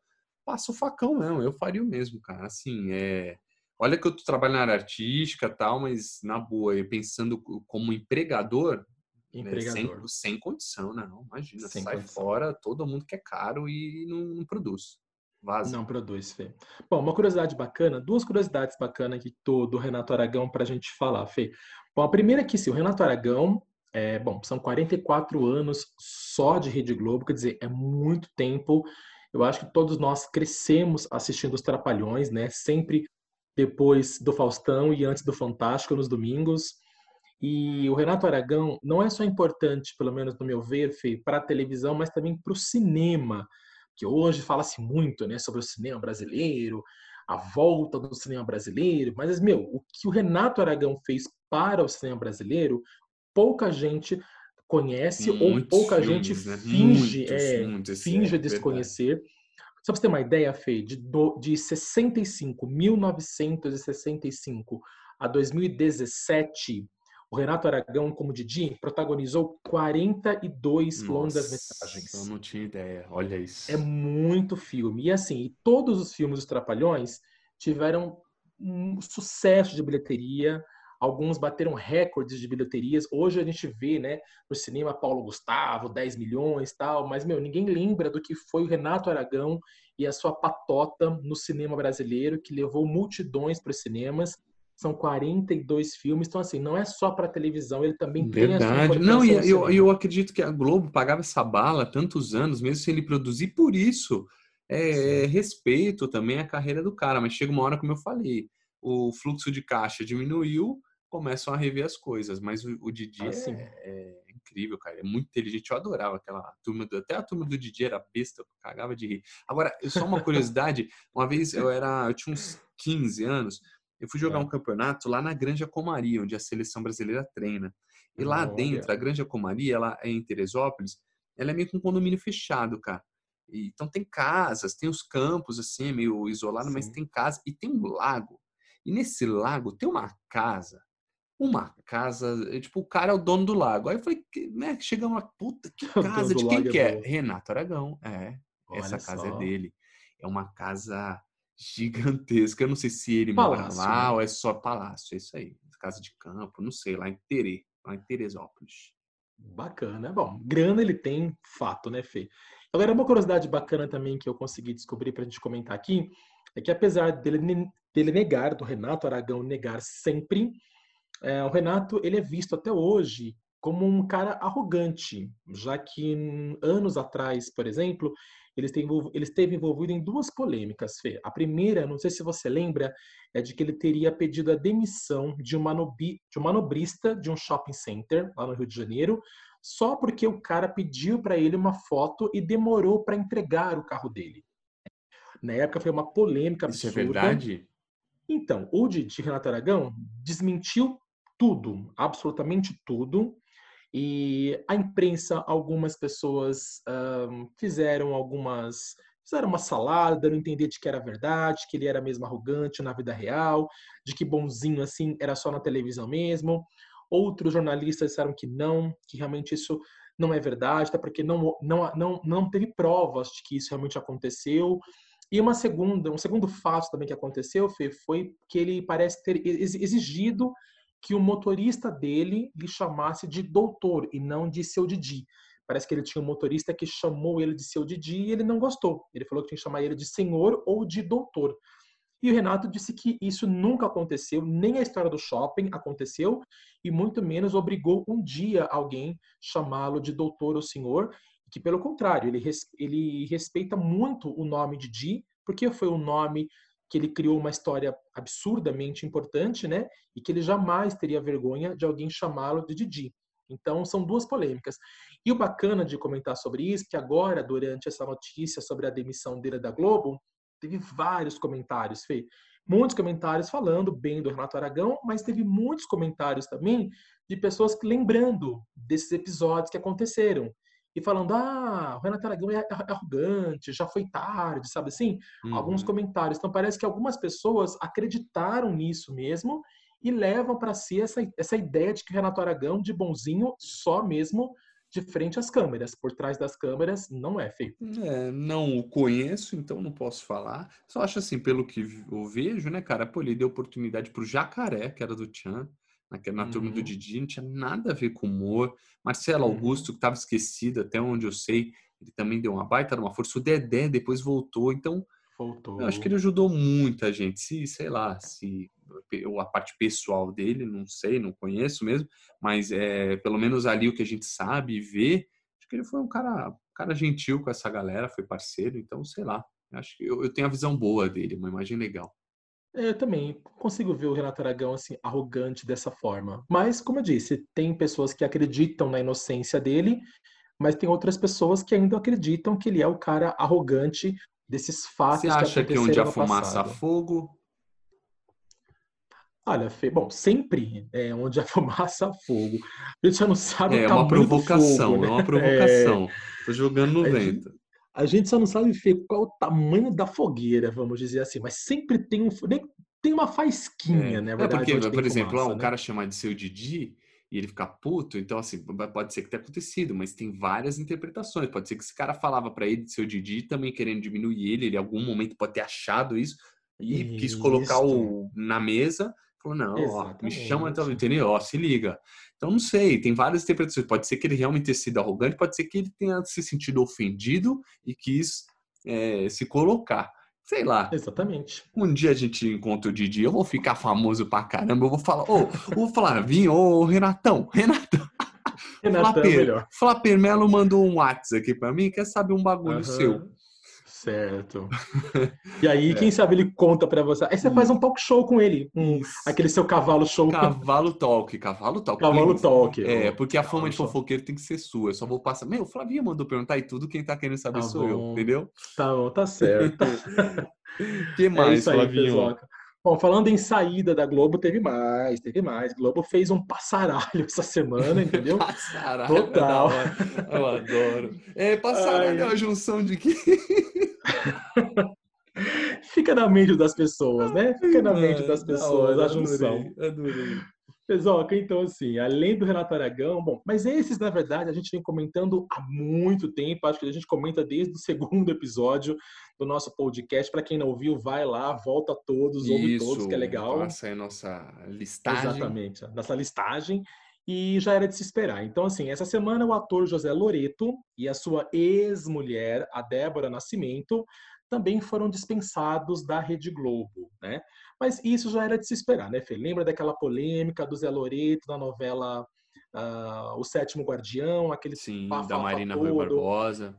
passa o facão mesmo. Eu faria o mesmo, cara. Assim, é. Olha que eu tô trabalhando na área artística tal, mas na boa, pensando como empregador, empregador. Né, sem, sem condição, não. Imagina, sem sai condição. fora, todo mundo que é caro e não, não produz. Vaza. Não produz, Fê. Bom, uma curiosidade bacana, duas curiosidades bacanas aqui do, do Renato Aragão para a gente falar, Fê. Bom, a primeira é que se o Renato Aragão é, bom, são 44 anos só de Rede Globo, quer dizer, é muito tempo. Eu acho que todos nós crescemos assistindo os Trapalhões, né? Sempre depois do Faustão e antes do Fantástico nos domingos. E o Renato Aragão não é só importante, pelo menos no meu ver, para a televisão, mas também para o cinema, que hoje fala-se muito né, sobre o cinema brasileiro, a volta do cinema brasileiro. Mas, meu, o que o Renato Aragão fez para o cinema brasileiro, pouca gente conhece muitos ou pouca filmes, gente né? finge, muitos, é, muitos, finge é, desconhecer. Verdade. Só para você ter uma ideia, Fê, de, do, de 65, 1965 a 2017, o Renato Aragão, como Didi, protagonizou 42 Nossa, longas metragens. Eu não tinha ideia, olha isso. É muito filme. E assim, todos os filmes dos Trapalhões tiveram um sucesso de bilheteria, Alguns bateram recordes de bilheterias. Hoje a gente vê, né, no cinema Paulo Gustavo, 10 milhões, tal, mas meu, ninguém lembra do que foi o Renato Aragão e a sua patota no cinema brasileiro que levou multidões para os cinemas. São 42 filmes, então assim, não é só para televisão, ele também Verdade. tem a Não, e eu, eu acredito que a Globo pagava essa bala tantos anos, mesmo sem ele produzir, por isso é, respeito também a carreira do cara, mas chega uma hora, como eu falei, o fluxo de caixa diminuiu, começam a rever as coisas. Mas o, o Didi ah, é, é, incrível, cara. É muito inteligente. Eu adorava aquela turma. Do, até a turma do Didi era besta, eu cagava de rir. Agora, só uma curiosidade. uma vez eu era. Eu tinha uns 15 anos. Eu fui jogar é. um campeonato lá na Granja Comaria, onde a seleção brasileira treina. E lá dentro, a Granja Comaria, ela é em Teresópolis, ela é meio que um condomínio fechado, cara. E, então tem casas, tem os campos assim, meio isolado, Sim. mas tem casa e tem um lago. E nesse lago tem uma casa uma casa, eh, tipo, o cara é o dono do lago. Aí eu falei, né, chegamos lá, puta, que casa, de quem é que é? Renato Aragão, é, Olha essa casa é só. é dele. É uma casa gigantesca, eu não sei se ele palácio, mora lá né? ou é só palácio, é isso aí, casa de campo, não sei, lá em Terê, lá em Teresópolis. Bacana, bom, grana ele tem, fato, né, Fê? Agora, uma curiosidade bacana também que eu consegui descobrir para a gente comentar aqui, é que apesar dele, dele negar, do Renato Aragão negar sempre, é, o Renato ele é visto até hoje como um cara arrogante, já que anos atrás, por exemplo, ele esteve, ele esteve envolvido em duas polêmicas, Fê. A primeira, não sei se você lembra, é de que ele teria pedido a demissão de, uma nobi, de um manobrista de um shopping center lá no Rio de Janeiro, só porque o cara pediu para ele uma foto e demorou para entregar o carro dele. Na época foi uma polêmica absurda. Isso é verdade? Então, o Didi Renato Aragão desmentiu tudo, absolutamente tudo. E a imprensa, algumas pessoas fizeram algumas. Fizeram uma salada, a entender de que era verdade, que ele era mesmo arrogante na vida real, de que bonzinho assim era só na televisão mesmo. Outros jornalistas disseram que não, que realmente isso não é verdade, até porque não, não, não, não teve provas de que isso realmente aconteceu. E uma segunda, um segundo fato também que aconteceu, Fê, foi que ele parece ter exigido que o motorista dele lhe chamasse de doutor e não de seu Didi. Parece que ele tinha um motorista que chamou ele de seu Didi e ele não gostou. Ele falou que tinha que chamar ele de senhor ou de doutor. E o Renato disse que isso nunca aconteceu, nem a história do shopping aconteceu, e muito menos obrigou um dia alguém chamá-lo de doutor ou senhor, que pelo contrário, ele, ele respeita muito o nome de Di, porque foi um nome que ele criou uma história absurdamente importante, né? E que ele jamais teria vergonha de alguém chamá-lo de Didi. Então, são duas polêmicas. E o bacana de comentar sobre isso, que agora, durante essa notícia sobre a demissão dele da Globo, teve vários comentários, Fê. Muitos comentários falando bem do Renato Aragão, mas teve muitos comentários também de pessoas lembrando desses episódios que aconteceram e falando: ah, o Renato Aragão é arrogante, já foi tarde, sabe assim? Uhum. Alguns comentários. Então parece que algumas pessoas acreditaram nisso mesmo e levam para si essa, essa ideia de que o Renato Aragão, de bonzinho, só mesmo de frente às câmeras. Por trás das câmeras não é feito. É, não o conheço, então não posso falar. Só acho assim, pelo que eu vejo, né, cara, pô, ele deu oportunidade pro Jacaré, que era do Tchan na, turma do uhum. Didi, não tinha nada a ver com humor. Marcelo uhum. Augusto, que estava esquecido, até onde eu sei, ele também deu uma baita uma força. O Dedé depois voltou, então voltou. eu acho que ele ajudou muita gente. Se, sei lá, se a parte pessoal dele, não sei, não conheço mesmo, mas é, pelo menos ali o que a gente sabe e vê, acho que ele foi um cara, um cara gentil com essa galera, foi parceiro, então sei lá. Acho que eu, eu tenho a visão boa dele, uma imagem legal. É, eu também consigo ver o Renato Aragão assim arrogante dessa forma. Mas, como eu disse, tem pessoas que acreditam na inocência dele, mas tem outras pessoas que ainda acreditam que ele é o cara arrogante desses fatos Você acha que, que onde a fumaça há fogo? Olha, Fê, bom, sempre é onde a fumaça há fogo. A gente já não sabe é, o tamanho uma provocação, fogo, né? é uma provocação. É... Tô jogando no vento. A gente só não sabe ver qual é o tamanho da fogueira, vamos dizer assim, mas sempre tem um tem uma faisquinha, é. né? Verdade, é porque, por exemplo, fumaça, um né? cara chamar de seu Didi e ele ficar puto, então assim, pode ser que tenha acontecido, mas tem várias interpretações. Pode ser que esse cara falava para ele de seu Didi também querendo diminuir ele, ele em algum momento pode ter achado isso e isso. quis colocar o na mesa Falou, não, ó, me chama, então, entendeu? Ó, se liga. Então, não sei, tem várias interpretações. Pode ser que ele realmente tenha sido arrogante, pode ser que ele tenha se sentido ofendido e quis é, se colocar. Sei lá. Exatamente. Um dia a gente encontra o Didi, eu vou ficar famoso pra caramba, eu vou falar, ô, oh, o Flavinho, ô, oh, Renatão, Renatão. Renatão, Flaper, melhor. Flaper Melo mandou um WhatsApp aqui pra mim, quer saber um bagulho uhum. seu. Certo. E aí, é. quem sabe ele conta para você. Aí você faz um talk show com ele, um, aquele seu cavalo show. Cavalo talk, cavalo talk. Cavalo talk. É, porque a fama de fofoqueiro tem que ser sua. Eu só vou passar. Meu, o Flavinha mandou perguntar e tudo, quem tá querendo saber tá sou eu, entendeu? Tá bom, tá certo. que mais, é aí, Flavinho? Bom, falando em saída da Globo, teve mais, teve mais. Globo fez um passaralho essa semana, entendeu? passaralho. Total. Eu adoro. É, passaralho é uma junção de quê? Fica na mente das pessoas, né? Fica na mente das pessoas a junção. Adorei, adorei. Pesoca, então assim, além do Renato Aragão, bom, mas esses, na verdade, a gente vem comentando há muito tempo, acho que a gente comenta desde o segundo episódio do nosso podcast. Para quem não ouviu, vai lá, volta todos, ouve Isso, todos, que é legal. Passa aí a nossa listagem. Exatamente, nossa listagem. E já era de se esperar. Então, assim, essa semana o ator José Loreto e a sua ex-mulher, a Débora Nascimento, também foram dispensados da Rede Globo, né? Mas isso já era de se esperar, né, Fê? Lembra daquela polêmica do Zé Loreto na novela uh, O Sétimo Guardião, aquele Sim, da Marina Rui Barbosa.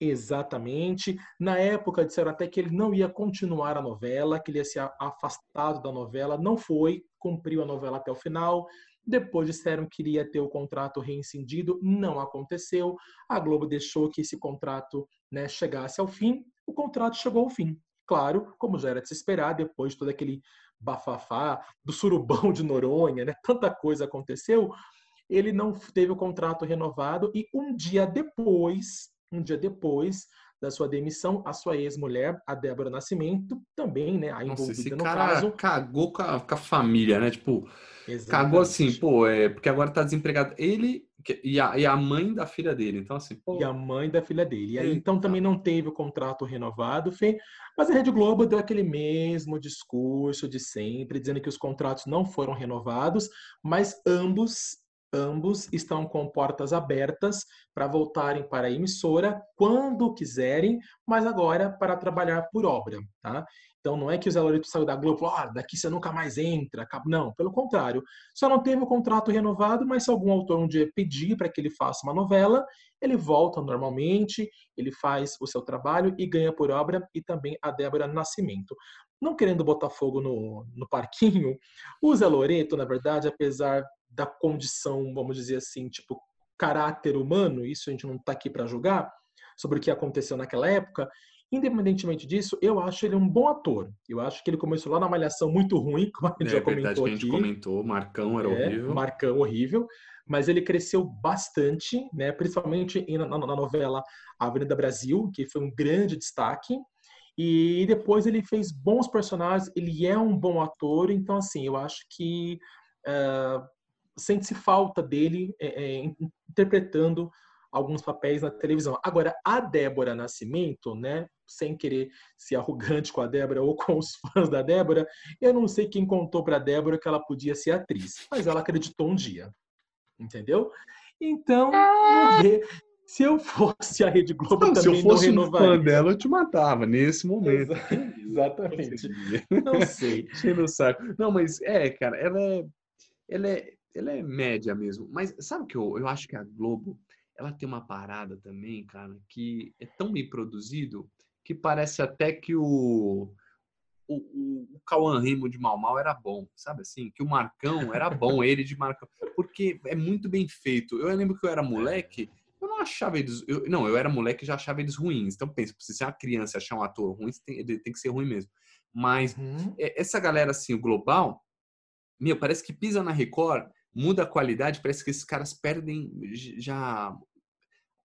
Exatamente. Na época disseram até que ele não ia continuar a novela, que ele ia ser afastado da novela. Não foi, cumpriu a novela até o final. Depois disseram que iria ter o contrato reincindido, não aconteceu. A Globo deixou que esse contrato né, chegasse ao fim o contrato chegou ao fim. Claro, como já era de se esperar, depois de todo aquele bafafá do surubão de Noronha, né? tanta coisa aconteceu, ele não teve o contrato renovado e um dia depois, um dia depois da sua demissão, a sua ex-mulher, a Débora Nascimento, também, né, a envolvida Nossa, esse no cara caso. cagou com a, com a família, né? Tipo, Exatamente. cagou assim, pô, é porque agora tá desempregado. Ele e a, e a mãe da filha dele. Então, assim. Pô... E a mãe da filha dele. E aí, então, também não teve o contrato renovado, Fê. Mas a Rede Globo deu aquele mesmo discurso de sempre, dizendo que os contratos não foram renovados, mas ambos ambos estão com portas abertas para voltarem para a emissora quando quiserem, mas agora para trabalhar por obra, tá? Então não é que o Zé Loreto saiu da Globo, ah, daqui você nunca mais entra. Não, pelo contrário. Só não teve o contrato renovado, mas se algum autor um dia pedir para que ele faça uma novela, ele volta normalmente, ele faz o seu trabalho e ganha por obra, e também a Débora Nascimento. Não querendo botar fogo no, no parquinho, o Zé Loreto, na verdade, apesar da condição, vamos dizer assim, tipo, caráter humano, isso a gente não está aqui para julgar, sobre o que aconteceu naquela época, Independentemente disso, eu acho ele um bom ator. Eu acho que ele começou lá na Malhação muito ruim, como a gente é, já comentou que a gente aqui. comentou, Marcão era é, horrível. Marcão horrível, mas ele cresceu bastante, né? principalmente na, na, na novela Avenida Brasil, que foi um grande destaque. E depois ele fez bons personagens, ele é um bom ator, então assim, eu acho que uh, sente-se falta dele é, é, interpretando alguns papéis na televisão. Agora, a Débora Nascimento, né, sem querer ser arrogante com a Débora ou com os fãs da Débora, eu não sei quem contou para a Débora que ela podia ser atriz, mas ela acreditou um dia. Entendeu? Então, se eu fosse a Rede Globo não, também se eu fosse não um fã dela, eu te matava nesse momento. Exatamente. Não sei. no saco. Não, mas é, cara, ela é, ela é, ela é média mesmo. Mas sabe o que eu, eu acho que a Globo ela tem uma parada também, cara, que é tão bem produzido que parece até que o o, o, o Cauã Rimo de Mal Mal era bom, sabe assim? Que o Marcão era bom, ele de Marcão. Porque é muito bem feito. Eu lembro que eu era moleque, eu não achava eles. Eu, não, eu era moleque e já achava eles ruins. Então pensa, se você é uma criança achar um ator ruim, tem, ele tem que ser ruim mesmo. Mas uhum. essa galera, assim, o global, meu, parece que pisa na Record, muda a qualidade, parece que esses caras perdem já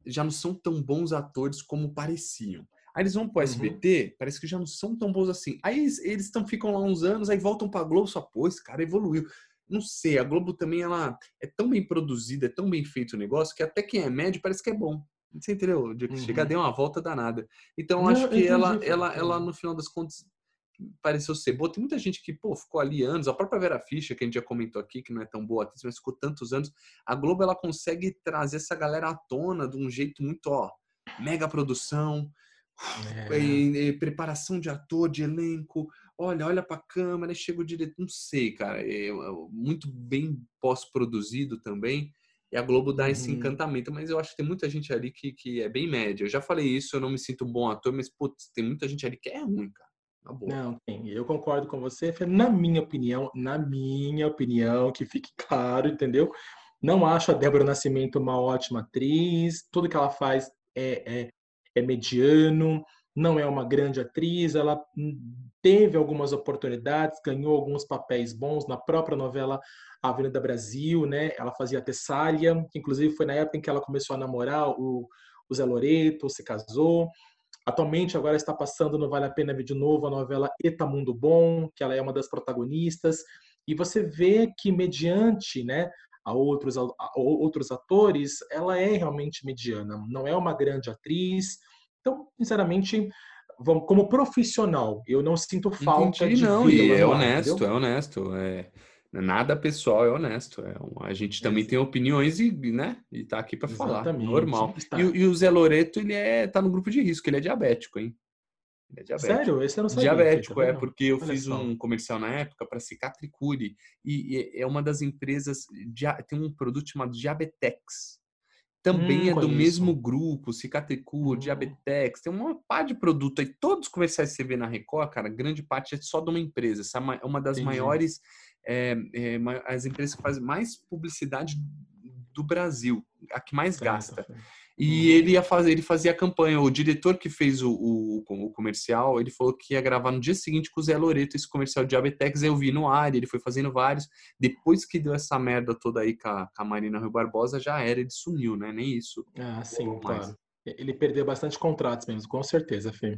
já não são tão bons atores como pareciam. Aí eles vão pro SBT, uhum. parece que já não são tão bons assim. Aí eles, eles tão, ficam lá uns anos, aí voltam pra Globo, só, pô, esse cara evoluiu. Não sei, a Globo também, ela é tão bem produzida, é tão bem feito o negócio, que até quem é médio parece que é bom. Você entendeu? De uhum. chegar, deu uma volta danada. Então, não, acho que ela, ela, ela, no final das contas, pareceu ser boa. Tem muita gente que, pô, ficou ali anos. A própria Vera Fischer, que a gente já comentou aqui, que não é tão boa mas ficou tantos anos. A Globo, ela consegue trazer essa galera à tona de um jeito muito, ó, mega produção, é. e, e, preparação de ator, de elenco. Olha, olha pra câmera, chega o diretor. Não sei, cara. É, é muito bem pós-produzido também. E a Globo dá esse uhum. encantamento, mas eu acho que tem muita gente ali que, que é bem média. Eu já falei isso, eu não me sinto bom ator, mas putz, tem muita gente ali que é ruim, cara. Não, tem. Eu concordo com você. Na minha opinião, na minha opinião, que fique claro, entendeu? Não acho a Débora Nascimento uma ótima atriz. Tudo que ela faz é, é, é mediano. Não é uma grande atriz. Ela teve algumas oportunidades, ganhou alguns papéis bons na própria novela Avenida Brasil, né? Ela fazia Tessália, que inclusive foi na época em que ela começou a namorar o, o Zé Loreto, se casou. Atualmente, agora está passando no Vale a Pena Ver de Novo a novela Eta Mundo Bom, que ela é uma das protagonistas. E você vê que, mediante né, a outros, a outros atores, ela é realmente mediana. Não é uma grande atriz. Então, sinceramente, como profissional, eu não sinto falta Entendi, de não, e é honesto, entendeu? é honesto. É nada pessoal, é honesto. É um, a gente também é. tem opiniões e, né, e tá aqui para falar, normal. E, e, o Zé Loreto, ele é tá no grupo de risco, ele é diabético, hein? Ele é diabético. Sério? Esse eu não sabia. Diabético, é, porque eu Olha fiz só. um comercial na época para Cicatricure e, e é uma das empresas, tem um produto chamado Diabetex. Também hum, é do conheço. mesmo grupo, Cicatricure, hum. Diabetex, tem uma par de produto aí. Todos os comerciais que você vê na Record, cara, grande parte é só de uma empresa. Essa é uma das Entendi. maiores é, é, as empresas que fazem mais publicidade do Brasil, a que mais gasta. E uhum. ele ia fazer, ele fazia a campanha. O diretor que fez o, o, o, comercial, ele falou que ia gravar no dia seguinte com o Zé Loreto esse comercial de Diabetex. Eu vi no ar, ele foi fazendo vários. Depois que deu essa merda toda aí com a, com a Marina Rio Barbosa, já era, ele sumiu, né? Nem isso. Ah, sim, claro. Ele perdeu bastante contratos mesmo, com certeza, Fê.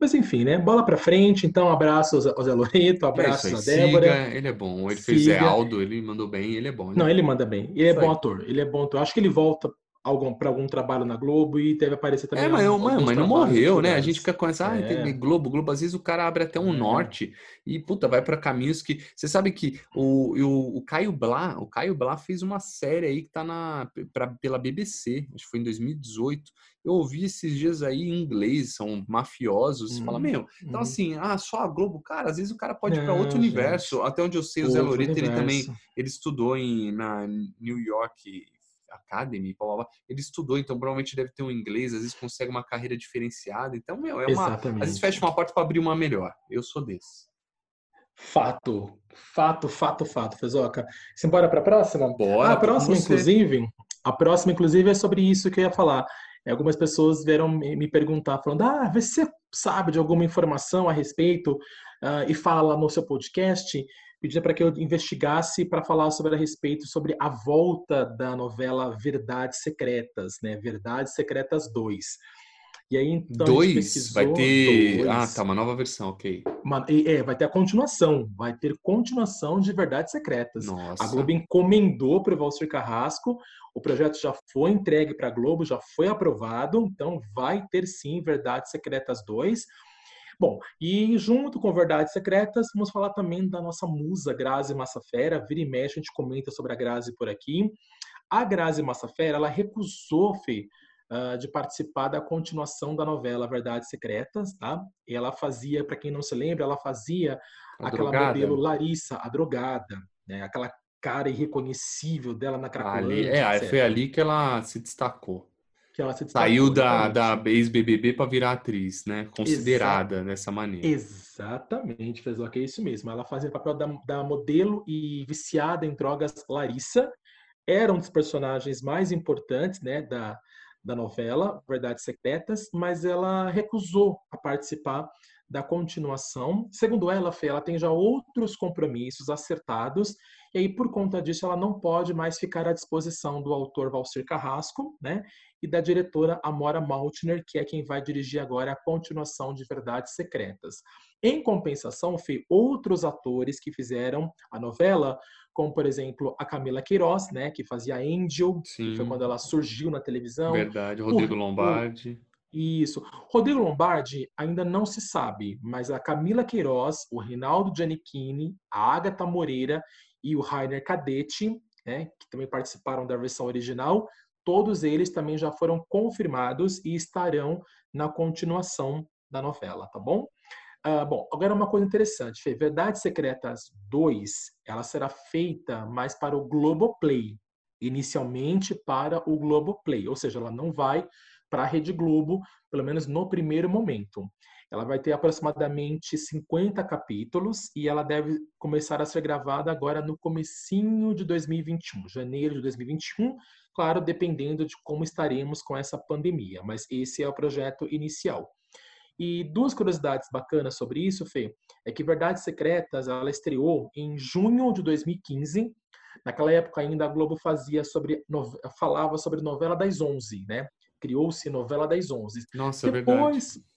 Mas enfim, né? Bola pra frente. Então, abraços ao Zé Loreto, abraços é a Débora. Siga, ele é bom. Ele siga. fez Zé Aldo, ele mandou bem, ele é bom. Ele Não, ele manda bem. Ele é bom ator. Ele é bom ator. Acho que ele volta algum, para algum trabalho na Globo e teve aparecer também. É, mas, eu, mano, mas não morreu, né? A gente fica com essa, ah, é. Globo, Globo, às vezes o cara abre até um é. norte e, puta, vai para caminhos que. Você sabe que o, o, o Caio Blá, o Caio Blá fez uma série aí que tá na, pra, pela BBC, acho que foi em 2018. Eu ouvi esses dias aí em inglês, são mafiosos. Hum, fala, meu, então hum. assim, ah, só a Globo, cara, às vezes o cara pode ir para outro gente. universo. Até onde eu sei, o Zé Loreto, ele também ele estudou em, na New York Academy, blá, blá, blá. ele estudou, então provavelmente deve ter um inglês, às vezes consegue uma carreira diferenciada. Então, meu, é uma. Exatamente. Às vezes fecha uma porta para abrir uma melhor. Eu sou desse. Fato, fato, fato, fato, Fezoca. Simbora para a próxima? Bora. a próxima, inclusive, a próxima, inclusive, é sobre isso que eu ia falar. Algumas pessoas vieram me perguntar, falando: Ah, você sabe de alguma informação a respeito uh, e fala no seu podcast? Pedia para que eu investigasse para falar sobre a respeito sobre a volta da novela Verdades Secretas, né? Verdades Secretas 2. E aí, então, dois? Vai ter. Dois. Ah, tá, uma nova versão, ok. Uma, é, vai ter a continuação. Vai ter continuação de Verdades Secretas. Nossa. A Globo encomendou para o Valcir Carrasco. O projeto já foi entregue para a Globo, já foi aprovado. Então, vai ter sim Verdades Secretas 2. Bom, e junto com Verdades Secretas, vamos falar também da nossa musa Grazi Massafera. Vira e mexe, a gente comenta sobre a Grazi por aqui. A Grazi Massafera, ela recusou, Fê, uh, de participar da continuação da novela Verdades Secretas, tá? E ela fazia, para quem não se lembra, ela fazia a aquela drogada. modelo Larissa, a drogada, né? Aquela cara irreconhecível dela na Cracolândia. É, foi ali que ela se destacou que ela se Saiu da, da ex-BBB para virar atriz, né? Considerada Exa dessa maneira. Exatamente, fez que é isso mesmo. Ela fazia o papel da, da modelo e viciada em drogas Larissa. Era um dos personagens mais importantes, né, da, da novela Verdades Secretas, mas ela recusou a participar da continuação. Segundo ela, Fê, ela tem já outros compromissos acertados e aí, por conta disso, ela não pode mais ficar à disposição do autor Valcir Carrasco, né? E da diretora Amora Maltner, que é quem vai dirigir agora a continuação de Verdades Secretas. Em compensação, Fê, outros atores que fizeram a novela, como por exemplo a Camila Queiroz, né, que fazia Angel, Sim. que foi quando ela surgiu na televisão. Verdade, Rodrigo o, Lombardi. Isso. Rodrigo Lombardi ainda não se sabe, mas a Camila Queiroz, o Rinaldo Giannichini, a Agatha Moreira e o Rainer Cadete, né, que também participaram da versão original, todos eles também já foram confirmados e estarão na continuação da novela, tá bom? Uh, bom, agora uma coisa interessante, Fê, Verdades Secretas 2, ela será feita mais para o Globoplay, inicialmente para o Globoplay, ou seja, ela não vai para a Rede Globo, pelo menos no primeiro momento. Ela vai ter aproximadamente 50 capítulos e ela deve começar a ser gravada agora no comecinho de 2021, janeiro de 2021, claro, dependendo de como estaremos com essa pandemia, mas esse é o projeto inicial. E duas curiosidades bacanas sobre isso, Fê, é que Verdades Secretas, ela estreou em junho de 2015. Naquela época ainda a Globo fazia sobre falava sobre novela das 11, né? Criou-se novela das 11. Nossa, Depois, é verdade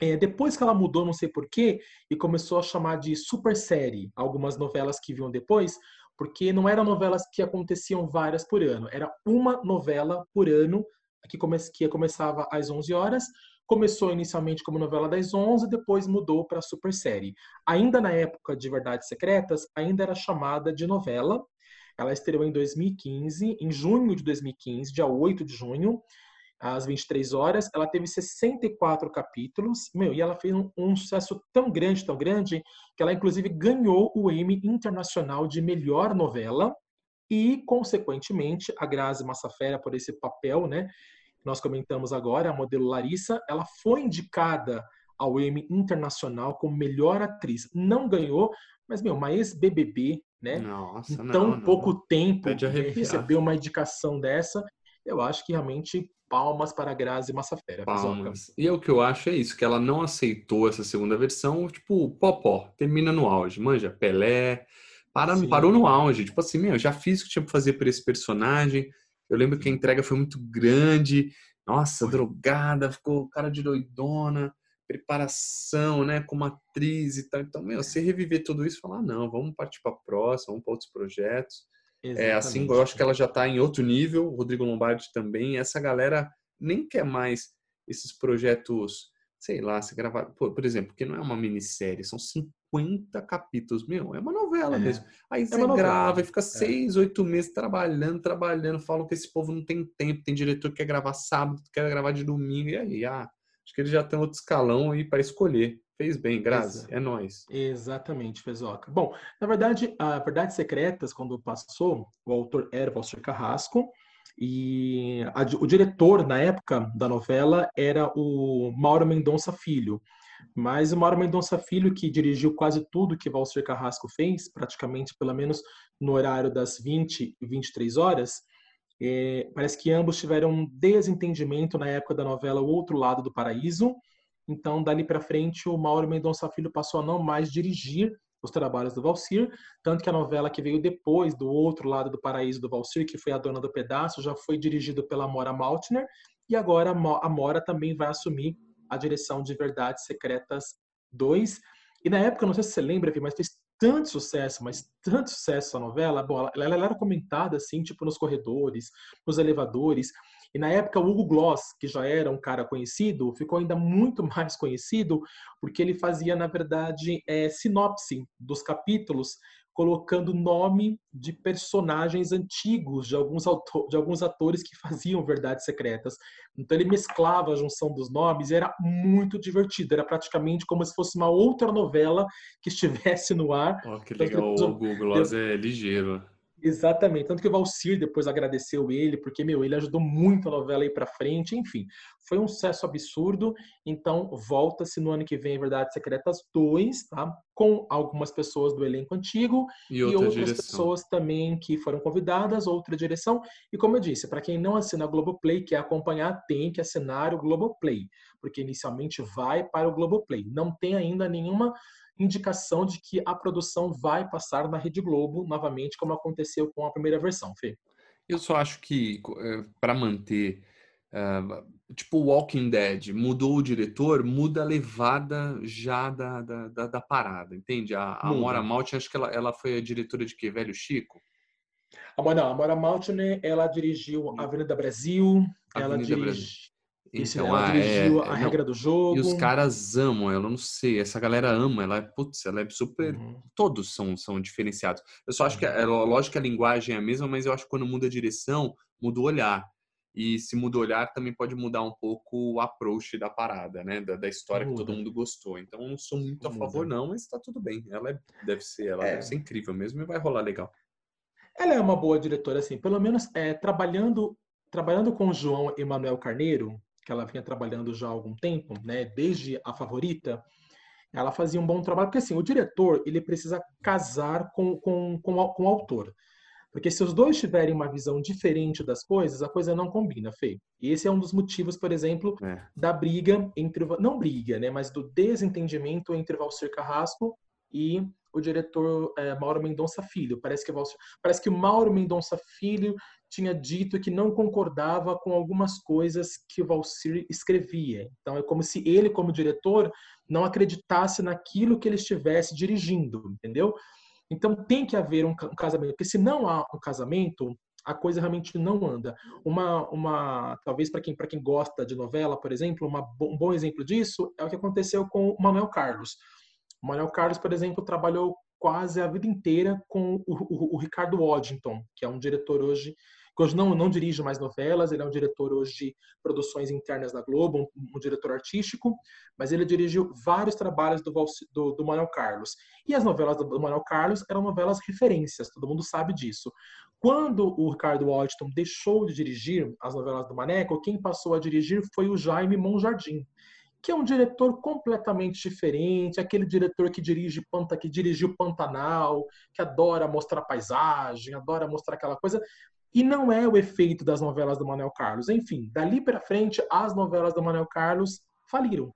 é, depois que ela mudou, não sei porquê, e começou a chamar de super série algumas novelas que vinham depois, porque não eram novelas que aconteciam várias por ano, era uma novela por ano que, come que começava às 11 horas, começou inicialmente como novela das 11, depois mudou para super série. Ainda na época de Verdades Secretas, ainda era chamada de novela. Ela estreou em 2015, em junho de 2015, dia 8 de junho, às 23 horas. Ela teve 64 capítulos, meu, e ela fez um, um, sucesso tão grande, tão grande, que ela inclusive ganhou o Emmy Internacional de Melhor Novela e, consequentemente, a Grazi Massafera por esse papel, né? Que nós comentamos agora, a modelo Larissa, ela foi indicada ao Emmy Internacional como melhor atriz. Não ganhou, mas, meu, uma ex-BBB, né? Nossa, em tão não, pouco não. tempo, receber uma indicação dessa, eu acho que realmente palmas para a Grazi Massafera. Palmas. E é o que eu acho é isso, que ela não aceitou essa segunda versão, tipo, popó, termina no auge. Manja, Pelé, para, parou no auge. Tipo assim, meu, já fiz o que tinha pra fazer por esse personagem. Eu lembro que a entrega foi muito grande. Nossa, foi. drogada, ficou cara de doidona, preparação, né, como atriz e tal. Então, meu, você reviver tudo isso e falar, ah, não, vamos partir para próxima, vamos para outros projetos. É, assim, eu acho que ela já está em outro nível, o Rodrigo Lombardi também. Essa galera nem quer mais esses projetos, sei lá, se gravar, por, por exemplo, que não é uma minissérie, são 50 capítulos, meu, é uma novela é. mesmo. Aí é você grava e fica é. seis, oito meses trabalhando, trabalhando, falam que esse povo não tem tempo, tem diretor que quer gravar sábado, quer gravar de domingo, e aí, ah, acho que ele já tem outro escalão aí para escolher. Fez bem, Grazi, é nós. Exatamente, Fezoca. Bom, na verdade, a Verdades Secretas, quando passou, o autor era Walter Carrasco, e a, o diretor, na época da novela, era o Mauro Mendonça Filho. Mas o Mauro Mendonça Filho, que dirigiu quase tudo que Valcer Carrasco fez, praticamente pelo menos no horário das 20 e 23 horas, é, parece que ambos tiveram um desentendimento na época da novela O Outro Lado do Paraíso, então, dali para frente, o Mauro Mendonça Filho passou a não mais dirigir os trabalhos do Valsir, tanto que a novela que veio depois, do outro lado do paraíso do Valsir, que foi A Dona do Pedaço, já foi dirigido pela Mora Maltner, e agora a Mora também vai assumir a direção de Verdades Secretas 2. E na época, não sei se você lembra, mas fez tanto sucesso, mas tanto sucesso a novela, bom, ela, ela era comentada assim, tipo nos corredores, nos elevadores, e na época, o Hugo Gloss, que já era um cara conhecido, ficou ainda muito mais conhecido porque ele fazia, na verdade, é, sinopse dos capítulos, colocando nome de personagens antigos, de alguns, de alguns atores que faziam Verdades Secretas. Então ele mesclava a junção dos nomes e era muito divertido. Era praticamente como se fosse uma outra novela que estivesse no ar. Oh, que legal, o Google Gloss é ligeiro. Exatamente. Tanto que o Valcir depois agradeceu ele, porque, meu, ele ajudou muito a novela a ir pra frente. Enfim, foi um sucesso absurdo. Então, volta-se no ano que vem Verdades Secretas 2, tá? Com algumas pessoas do elenco antigo e, e outras direção. pessoas também que foram convidadas, outra direção. E como eu disse, para quem não assina a Globoplay, quer acompanhar, tem que assinar o Globoplay, porque inicialmente vai para o Globoplay. Não tem ainda nenhuma indicação de que a produção vai passar na Rede Globo novamente, como aconteceu com a primeira versão, Fê. Eu só acho que eh, para manter uh, tipo Walking Dead, mudou o diretor, muda a levada já da, da, da, da parada, entende? A, a Mora Malte, acho que ela, ela foi a diretora de que? Velho Chico? A, não, a Mora Maltner, ela dirigiu Avenida Brasil, Avenida ela dirige, então, ela ah, dirigiu é, a regra do jogo. E os caras amam ela, eu não sei. Essa galera ama, ela é, putz, ela é super. Uhum. Todos são, são diferenciados. Eu só acho que, é, lógico que a linguagem é a mesma, mas eu acho que quando muda a direção, muda o olhar. E se muda o olhar, também pode mudar um pouco o approach da parada, né? Da, da história muda. que todo mundo gostou. Então, eu não sou muito a favor, não, mas tá tudo bem. Ela é, deve ser, ela é. deve ser incrível mesmo e vai rolar legal. Ela é uma boa diretora, assim, pelo menos é, trabalhando, trabalhando com o João Emanuel Carneiro, que ela vinha trabalhando já há algum tempo, né, desde a favorita, ela fazia um bom trabalho, porque assim, o diretor, ele precisa casar com, com, com, com o autor. Porque se os dois tiverem uma visão diferente das coisas, a coisa não combina, Fê. E esse é um dos motivos, por exemplo, é. da briga entre. Não briga, né? Mas do desentendimento entre Valcir Carrasco e o diretor é, Mauro Mendonça Filho. Parece que, parece que o Mauro Mendonça Filho tinha dito que não concordava com algumas coisas que o Valsir escrevia. Então é como se ele, como diretor, não acreditasse naquilo que ele estivesse dirigindo, entendeu? Então tem que haver um, casamento, porque se não há um casamento, a coisa realmente não anda. Uma, uma talvez para quem, quem gosta de novela, por exemplo, uma, um bom exemplo disso é o que aconteceu com o Manuel Carlos. O Manuel Carlos, por exemplo, trabalhou quase a vida inteira com o, o, o Ricardo Waddington, que é um diretor hoje que hoje não, não dirige mais novelas, ele é um diretor hoje de produções internas da Globo, um, um diretor artístico, mas ele dirigiu vários trabalhos do, do, do Manuel Carlos. E as novelas do, do Manuel Carlos eram novelas referências, todo mundo sabe disso. Quando o Ricardo Washington deixou de dirigir as novelas do Maneco, quem passou a dirigir foi o Jaime Monjardim, que é um diretor completamente diferente, aquele diretor que dirige Panta, que dirigiu Pantanal, que adora mostrar paisagem, adora mostrar aquela coisa, e não é o efeito das novelas do Manuel Carlos. Enfim, dali para frente, as novelas do Manuel Carlos faliram.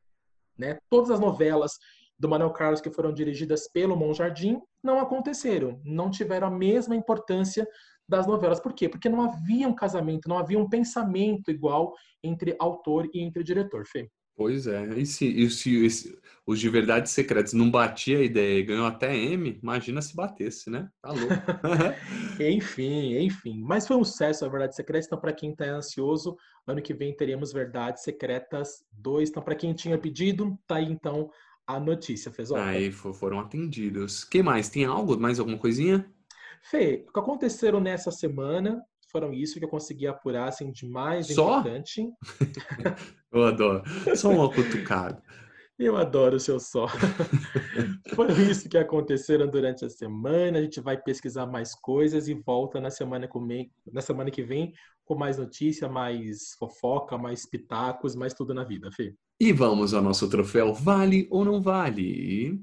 Né? Todas as novelas do Manuel Carlos que foram dirigidas pelo Monjardim não aconteceram, não tiveram a mesma importância das novelas. Por quê? Porque não havia um casamento, não havia um pensamento igual entre autor e entre diretor, Fê. Pois é. E se, e se, e se os de Verdades Secretas não batia a ideia e ganhou até M, imagina se batesse, né? Tá louco. enfim, enfim. Mas foi um sucesso a Verdades Secretas. Então, para quem está ansioso, ano que vem teremos Verdades Secretas 2. Então, para quem tinha pedido, tá aí então a notícia, Fezoca. Aí foram atendidos. que mais? Tem algo? Mais alguma coisinha? Fê, o que aconteceram nessa semana foram isso que eu consegui apurar assim, de mais Só? importante. eu adoro. Só um cutucado. Eu adoro o seu só. Foi isso que aconteceram durante a semana. A gente vai pesquisar mais coisas e volta na semana, com na semana que vem com mais notícia, mais fofoca, mais pitacos, mais tudo na vida, Fê. E vamos ao nosso troféu Vale ou Não Vale?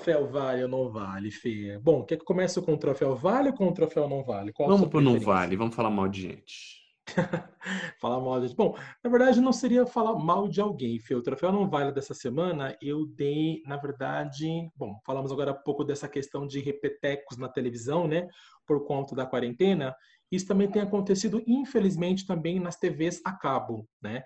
Troféu vale ou não vale, Fê? Bom, quer que comece com o troféu vale ou com o troféu não vale? Qual vamos pro não vale, vamos falar mal de gente. falar mal de gente. Bom, na verdade não seria falar mal de alguém, Fê. O troféu não vale dessa semana, eu dei, na verdade, bom, falamos agora um pouco dessa questão de repetecos na televisão, né, por conta da quarentena. Isso também tem acontecido, infelizmente, também nas TVs a cabo, né?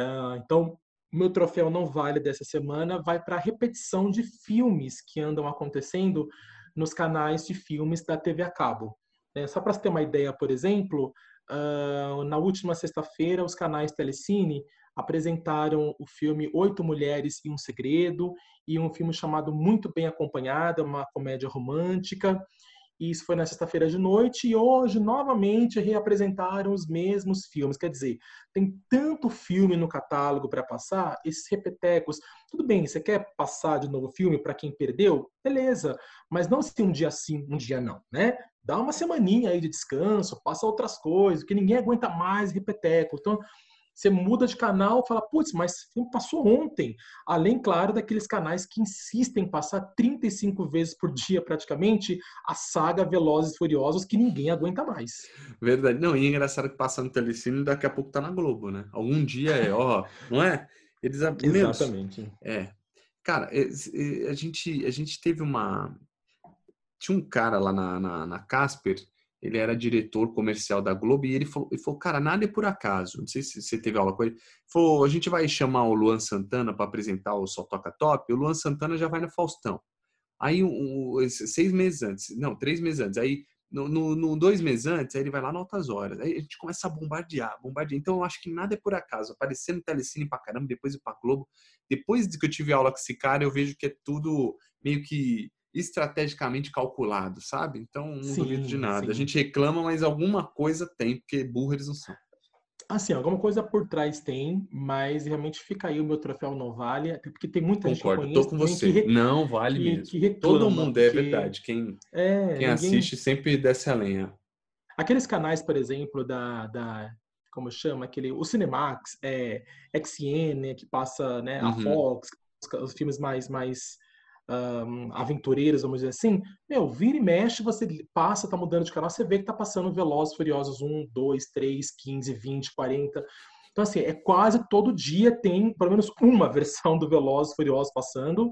Uh, então, o meu troféu não vale dessa semana vai para a repetição de filmes que andam acontecendo nos canais de filmes da TV a cabo. É, só para você ter uma ideia, por exemplo, uh, na última sexta-feira, os canais Telecine apresentaram o filme Oito Mulheres e um Segredo e um filme chamado Muito Bem Acompanhada, uma comédia romântica. Isso foi na sexta-feira de noite e hoje novamente reapresentaram os mesmos filmes. Quer dizer, tem tanto filme no catálogo para passar, esses repetecos. Tudo bem, você quer passar de novo filme para quem perdeu? Beleza, mas não se um dia sim, um dia não, né? Dá uma semaninha aí de descanso, passa outras coisas, que ninguém aguenta mais repeteco. Então, você muda de canal, fala, putz, mas filme passou ontem. Além, claro, daqueles canais que insistem em passar 35 vezes por dia, praticamente, a saga Velozes e Furiosos, que ninguém aguenta mais. Verdade. Não, e é engraçado que passa no Telecine daqui a pouco tá na Globo, né? Algum dia é, ó, não é? Eles Exatamente. É. Cara, é, é, a gente, a gente teve uma. Tinha um cara lá na, na, na Casper ele era diretor comercial da Globo e ele falou, ele falou, cara, nada é por acaso. Não sei se você teve aula com ele. Ele falou, a gente vai chamar o Luan Santana para apresentar o Só Toca Top. O Luan Santana já vai no Faustão. Aí, um, seis meses antes, não, três meses antes. Aí, no, no, no, dois meses antes, aí ele vai lá no Altas Horas. Aí a gente começa a bombardear, bombardear. Então, eu acho que nada é por acaso. Aparecer no Telecine pra caramba, depois ir pra Globo. Depois que eu tive aula com esse cara, eu vejo que é tudo meio que estrategicamente calculado, sabe? Então, não sim, duvido de nada. Sim. A gente reclama, mas alguma coisa tem, porque burro eles não são. Assim, alguma coisa por trás tem, mas realmente fica aí o meu troféu não vale, porque tem muita Concordo, gente que tô com você. Que, não vale que, mesmo. Que reclama, Todo mundo é verdade. Quem, é, quem ninguém... assiste sempre desce a lenha. Aqueles canais, por exemplo, da, da como chama, aquele, o Cinemax, é, XN, que passa, né, a uhum. Fox, os, os filmes mais mais um, aventureiras, vamos dizer assim, meu, vira e mexe, você passa, tá mudando de canal, você vê que tá passando Velozes Furiosos 1, 2, 3, 15, 20, 40. Então, assim, é quase todo dia tem pelo menos uma versão do Velozes Furiosos passando.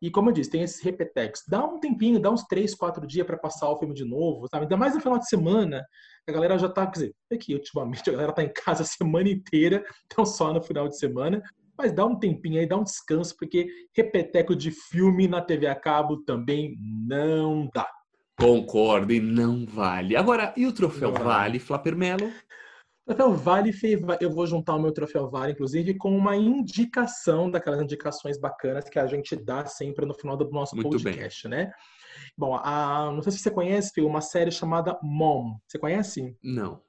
E como eu disse, tem esses repetex. Dá um tempinho, dá uns 3, 4 dias para passar o filme de novo, sabe? Ainda mais no final de semana, a galera já tá, quer dizer, aqui ultimamente a galera tá em casa a semana inteira, então só no final de semana. Mas dá um tempinho aí, dá um descanso, porque repeteco de filme na TV a cabo também não dá. Concordo, e não vale. Agora, e o troféu não vale, Flapper Melo? O troféu Vale, eu vou juntar o meu troféu Vale, inclusive, com uma indicação daquelas indicações bacanas que a gente dá sempre no final do nosso Muito podcast, bem. né? Bom, a, não sei se você conhece, uma série chamada Mom. Você conhece? Não.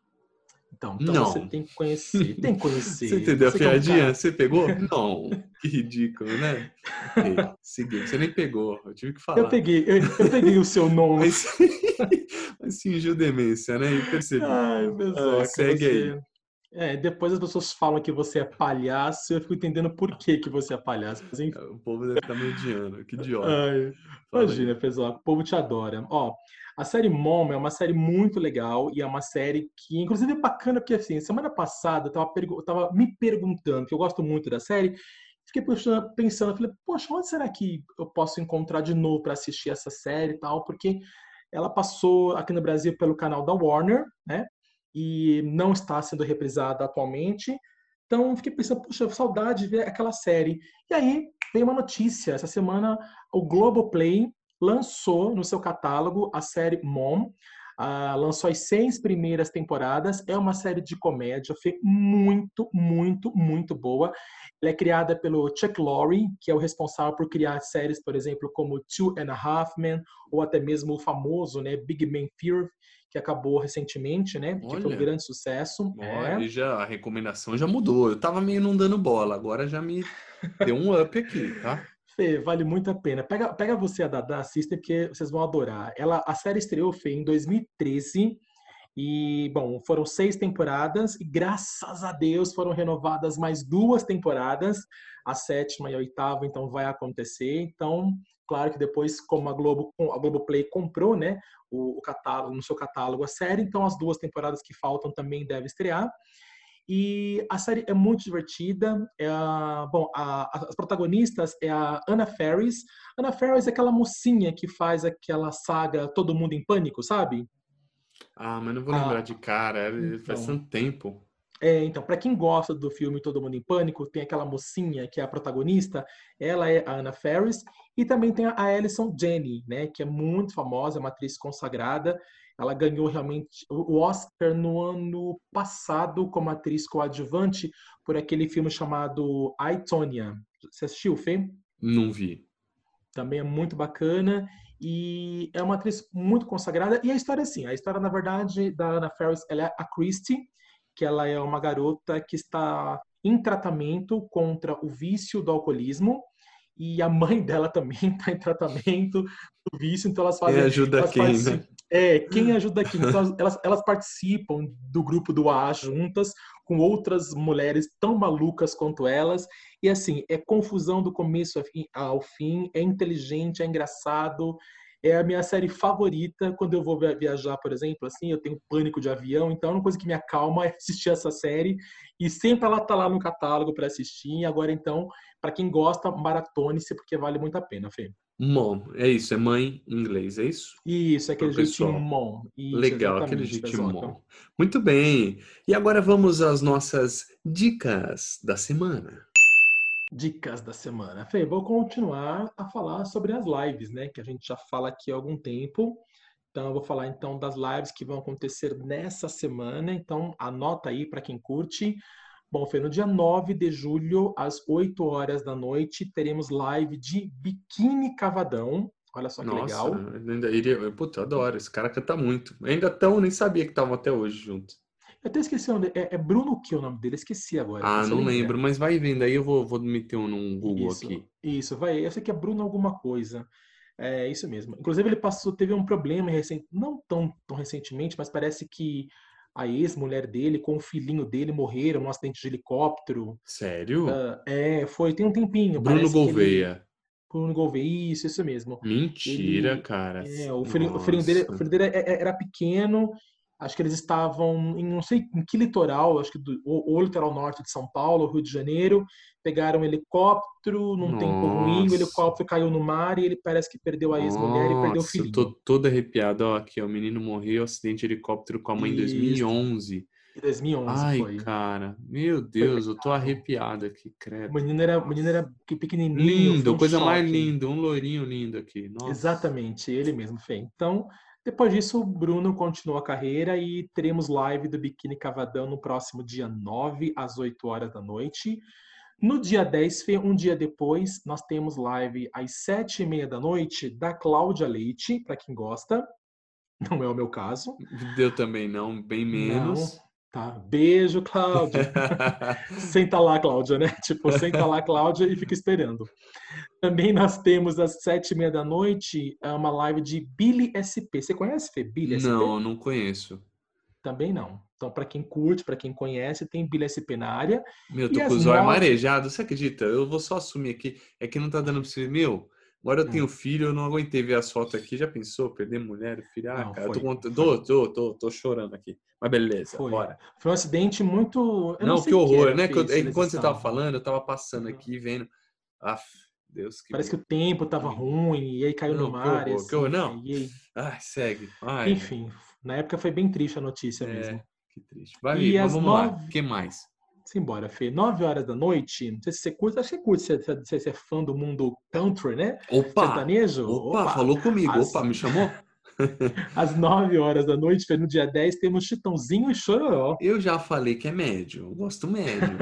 Então, então não. você tem que conhecer. Tem que conhecer. Você entendeu você a piadinha? É um. Você pegou? Não. Que ridículo, né? Seguinte, você nem pegou. Eu tive que falar. Eu peguei, eu, eu peguei o seu nome. Mas, mas fingiu demência, né? E percebi. Ai, pessoal, ah, segue você... aí. É, depois as pessoas falam que você é palhaço, eu fico entendendo por que, que você é palhaço. Mas, enfim... O povo deve estar tá mediano, que idiota. Ai, imagina, pessoal, o povo te adora. Ó, a série Mom é uma série muito legal e é uma série que, inclusive, é bacana porque, assim, semana passada eu tava, eu tava me perguntando, que eu gosto muito da série, fiquei pensando, falei, poxa, onde será que eu posso encontrar de novo para assistir essa série e tal? Porque ela passou aqui no Brasil pelo canal da Warner, né? E não está sendo reprisada atualmente. Então, fiquei pensando, puxa, saudade de ver aquela série. E aí, veio uma notícia. Essa semana, o Globoplay lançou no seu catálogo a série Mom. Uh, lançou as seis primeiras temporadas. É uma série de comédia, foi muito, muito, muito boa. Ela é criada pelo Chuck Lorre, que é o responsável por criar séries, por exemplo, como Two and a Half Men, ou até mesmo o famoso né, Big Man Theory, que acabou recentemente, né? Que foi um grande sucesso. Olha, é. já, a recomendação já mudou. Eu tava meio não dando bola, agora já me deu um up aqui, tá? Fê, vale muito a pena. Pega, pega você a Dada, assista porque vocês vão adorar. Ela, a série estreou, Fê, em 2013. E, bom, foram seis temporadas e graças a Deus foram renovadas mais duas temporadas, a sétima e a oitava, então vai acontecer. Então, claro que depois, como a Globo, a Globo Play comprou, né, o, o catálogo, no seu catálogo a série, então as duas temporadas que faltam também devem estrear. E a série é muito divertida. É a, bom, a, as protagonistas é a Anna Ferris. Anna Ferris é aquela mocinha que faz aquela saga Todo Mundo em Pânico, sabe? Ah, mas não vou lembrar ah, de cara. É, então, faz tanto tempo. É, então, para quem gosta do filme Todo Mundo em Pânico, tem aquela mocinha que é a protagonista, ela é a Anna Ferris, e também tem a Alison Jenny, né, que é muito famosa, é uma atriz consagrada. Ela ganhou realmente o Oscar no ano passado como atriz coadjuvante por aquele filme chamado I, Tonya. Você assistiu, Fê? Não vi. Também é muito bacana e é uma atriz muito consagrada. E a história é assim, a história, na verdade, da Anna Ferris, ela é a Christie, que ela é uma garota que está em tratamento contra o vício do alcoolismo e a mãe dela também está em tratamento do vício, então elas fazem. Quem ajuda elas quem, né? É, quem ajuda quem? Então elas, elas participam do grupo do A juntas com outras mulheres tão malucas quanto elas. E assim, é confusão do começo ao fim, é inteligente, é engraçado, é a minha série favorita quando eu vou viajar, por exemplo, assim, eu tenho pânico de avião, então uma coisa que me acalma é assistir essa série e sempre ela tá lá no catálogo para assistir. E agora então, para quem gosta, maratone-se porque vale muito a pena, Fê. Mom, é isso, é mãe em inglês, é isso? Isso, é aquele jeitinho mom. Isso, Legal, aquele jeitinho mom. Muito bem. E agora vamos às nossas dicas da semana. Dicas da semana. Fê, vou continuar a falar sobre as lives, né? Que a gente já fala aqui há algum tempo. Então, eu vou falar então das lives que vão acontecer nessa semana. Então, anota aí para quem curte. Bom, Fê, no dia 9 de julho, às 8 horas da noite, teremos live de Biquíni Cavadão. Olha só que Nossa, legal. Ainda iria... Puta, eu adoro. Esse cara canta muito. Ainda tão, nem sabia que estavam até hoje juntos. Eu até esqueci o nome dele. É, é Bruno que é o nome dele? Esqueci agora. Ah, não lembro, mas vai vendo aí, eu vou, vou meter um no Google isso, aqui. Isso, vai. Eu sei que é Bruno alguma coisa. É isso mesmo. Inclusive, ele passou, teve um problema recente, não tão, tão recentemente, mas parece que a ex-mulher dele com o filhinho dele morreram num acidente de helicóptero. Sério? Uh, é, foi, tem um tempinho. Bruno Gouveia. Ele, Bruno Gouveia, isso, isso mesmo. Mentira, ele, cara. É, o filhinho, o filhinho, dele, o filhinho dele é, é, era pequeno acho que eles estavam em não sei em que litoral, acho que do, ou, ou litoral norte de São Paulo, Rio de Janeiro, pegaram um helicóptero num Nossa. tempo ruim, o helicóptero caiu no mar e ele parece que perdeu a ex-mulher e perdeu o filho. tô todo arrepiado, ó, aqui, ó, o menino morreu acidente de helicóptero com a mãe em 2011. Em 2011 Ai, foi. cara, meu Deus, eu tô arrepiado aqui, credo. O menino era, o menino era pequenininho. Lindo, um coisa choque. mais linda, um loirinho lindo aqui. Nossa. Exatamente, ele mesmo, Fê. Então, depois disso, o Bruno continua a carreira e teremos live do Biquíni Cavadão no próximo dia 9, às 8 horas da noite. No dia 10, um dia depois, nós temos live às 7 e meia da noite da Cláudia Leite, para quem gosta. Não é o meu caso. Eu também não, bem menos. Não. Tá, beijo, Cláudia. senta lá, Cláudia, né? Tipo, senta lá, Cláudia, e fica esperando. Também nós temos às sete e meia da noite é uma live de Billy SP. Você conhece, Fê? Billy SP? Não, não conheço. Também não. Então, para quem curte, para quem conhece, tem Billy SP na área. Meu, tô com os olhos marejados. Você acredita? Eu vou só assumir aqui. É que não tá dando pra você. Meu, Agora eu tenho hum. filho, eu não aguentei ver as fotos aqui. Já pensou? Perder mulher, filho? Ah, não, cara, foi, eu tô, tô, tô, tô, tô, chorando aqui. Mas beleza, foi. bora. Foi um acidente muito. não, não que horror, que né? Que eu, enquanto você tava falando, eu tava passando aqui, vendo. Aff, Deus que. Parece que o tempo tava ruim, e aí caiu não, no mar. Que horror, assim, que horror. Não. E aí... Ai, segue. Ai, Enfim, na época foi bem triste a notícia é, mesmo. Que triste. Vai, e vamos nove... lá. O que mais? Simbora, Fê. 9 horas da noite. Não sei se você curte, acho que você curte, se você, você é fã do mundo country, né? Opa! Sertanejo. Opa, Opa. falou comigo. As... Opa, me chamou? Às 9 horas da noite, no dia 10, temos Chitãozinho e Chororó. Eu já falei que é médio, eu gosto médio.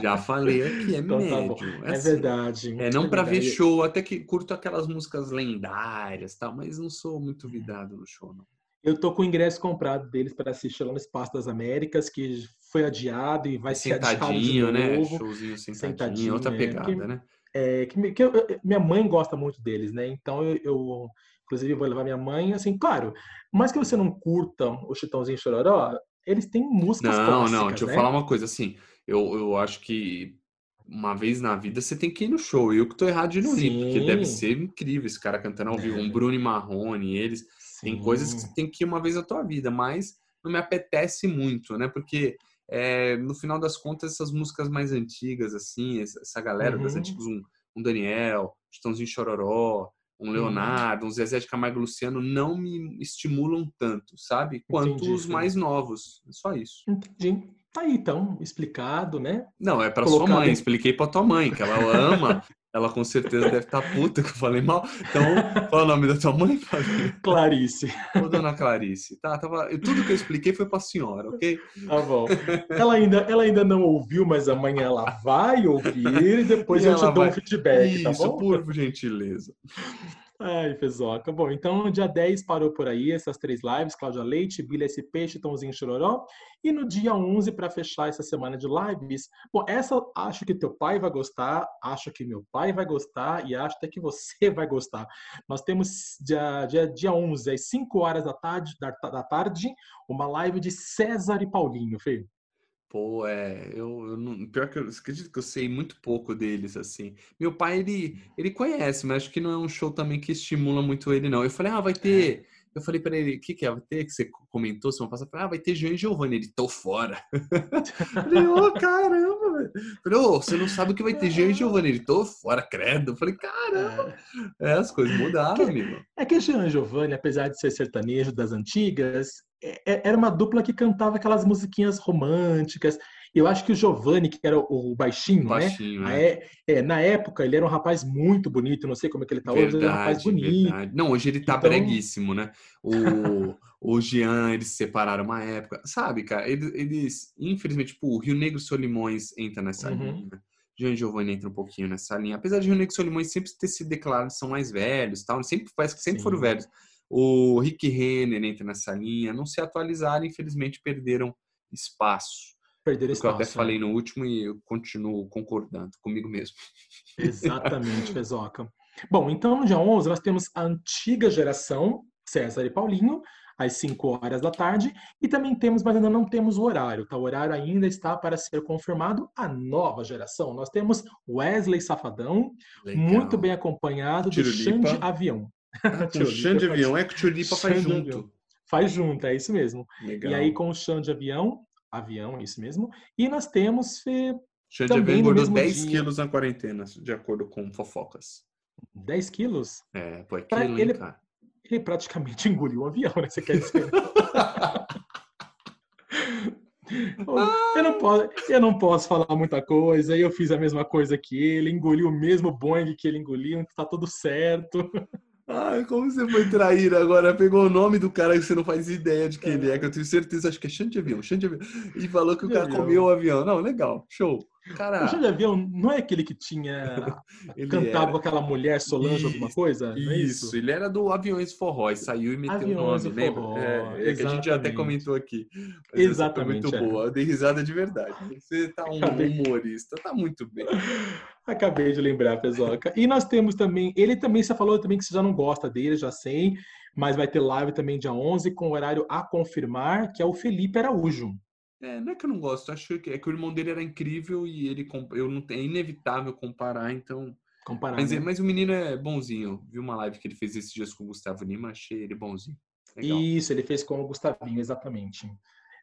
já falei aqui, é então, tá médio. Tá é, assim, verdade. É não é para ver show, até que curto aquelas músicas lendárias tal, mas não sou muito vidado no show, não. Eu tô com o ingresso comprado deles para assistir lá no Espaço das Américas, que foi adiado e vai ser adiado de né? novo. né? Showzinho sentadinho, sentadinho outra pegada, é, que, né? É, que, que eu, minha mãe gosta muito deles, né? Então eu, eu Inclusive, eu vou levar minha mãe, assim, claro. Mas que você não curta o Chitãozinho Chororó, eles têm músicas Não, clássicas, não, deixa né? eu falar uma coisa, assim, eu, eu acho que uma vez na vida você tem que ir no show. Eu que tô errado de não ir, porque deve ser incrível esse cara cantando ao vivo. Um Bruno e Marrone, eles. Tem coisas que você tem que ir uma vez na tua vida, mas não me apetece muito, né? Porque é, no final das contas, essas músicas mais antigas, assim, essa galera uhum. das antigas, um, um Daniel, Chitãozinho Chororó, um uhum. Leonardo, um Zezé de Camargo Luciano não me estimulam tanto, sabe? Quanto Entendi, os mais novos. É só isso. Entendi. Tá aí, então, explicado, né? Não, é para sua mãe. Expliquei para tua mãe, que ela ama ela com certeza deve estar tá puta que eu falei mal. Então, qual é o nome da tua mãe? Clarice. Ô, dona Clarice. Tá, tava... Tudo que eu expliquei foi pra senhora, ok? Tá bom. Ela ainda, ela ainda não ouviu, mas amanhã ela vai ouvir e depois e eu te dou vai... um feedback, Isso, tá bom? por gentileza. Ai, Fezoca. Bom, então dia 10 parou por aí essas três lives, Cláudia Leite, Billy SP, Chitãozinho Chororó. E no dia 11, para fechar essa semana de lives, bom, essa acho que teu pai vai gostar, acho que meu pai vai gostar e acho até que você vai gostar. Nós temos dia, dia, dia 11, às 5 horas da tarde, da, da tarde, uma live de César e Paulinho, Fê. Pô, é, eu, eu não, pior que eu acredito que eu sei muito pouco deles, assim. Meu pai, ele, ele conhece, mas acho que não é um show também que estimula muito ele, não. Eu falei, ah, vai ter. Eu falei para ele, o que, que é? Vai ter? Que você comentou semana passada? Falei, ah, vai ter João e Giovanni. Ele, tô fora. falei, ô, oh, caramba, velho. Falei, ô, oh, você não sabe o que vai ter João e Giovanni. Ele, tô fora, credo. falei, caramba. É, é as coisas mudaram, é que, amigo. É que João e Giovanni, apesar de ser sertanejo das antigas, é, é, era uma dupla que cantava aquelas musiquinhas românticas. Eu acho que o Giovanni, que era o baixinho, baixinho né? É. É, na época, ele era um rapaz muito bonito, não sei como é que ele tá verdade, hoje, ele é um rapaz bonito. Verdade. Não, hoje ele tá então... breguíssimo, né? O, o Jean, eles se separaram uma época. Sabe, cara, eles, eles infelizmente, tipo, o Rio Negro Solimões entra nessa uhum. linha. Jean Giovanni entra um pouquinho nessa linha. Apesar de Rio Negro Solimões sempre ter se declarado que são mais velhos, tal, sempre parece que sempre Sim. foram velhos. O Rick Renner entra nessa linha. Não se atualizaram, infelizmente perderam espaço. Perderam espaço. eu até falei no último e eu continuo concordando comigo mesmo. Exatamente, Fezoca. Bom, então no dia 11 nós temos a antiga geração, César e Paulinho, às 5 horas da tarde, e também temos, mas ainda não temos o horário, tá? O horário ainda está para ser confirmado, a nova geração. Nós temos Wesley Safadão, Legal. muito bem acompanhado do Xande Avião. Ah, com chão de avião, é que o Tulipa faz junto. Faz junto, é isso mesmo. Legal. E aí com o chão de avião, avião, é isso mesmo. E nós temos Fê, Chão de avião engordou 10 dia. quilos na quarentena, de acordo com fofocas. 10 quilos? É, pô, é quilo, ele, cara. Ele praticamente engoliu um avião, né? Você quer dizer? Eu não, posso, eu não posso falar muita coisa. Eu fiz a mesma coisa que ele, engoliu o mesmo Boeing que ele engoliu, tá tudo certo. Ai, como você foi traíra agora? Pegou o nome do cara que você não faz ideia de quem ele é, que eu tenho certeza, acho que é Xande de Avião, Xande de Avião. E falou que o cara comeu o avião. Não, legal, show. Cara... O de Avião não é aquele que tinha cantava com aquela mulher Solange isso, alguma coisa? Isso, é isso, ele era do Aviões Forró e saiu e meteu Aviões o nome, Forró, É, é que a gente até comentou aqui. Exatamente. muito é. boa, eu dei risada de verdade. Você tá um humorista, tá muito bem. Acabei de lembrar, Pezoca. E nós temos também, ele também, você falou também que você já não gosta dele, já sei, mas vai ter live também dia 11 com horário a confirmar, que é o Felipe Araújo. É, não é que eu não gosto, acho que é que o irmão dele era incrível e ele eu não é inevitável comparar, então comparar. Mas, né? mas o menino é bonzinho. Vi uma live que ele fez esses dias com o Gustavo Lima, achei ele bonzinho. Legal. Isso, ele fez com o Gustavinho, exatamente.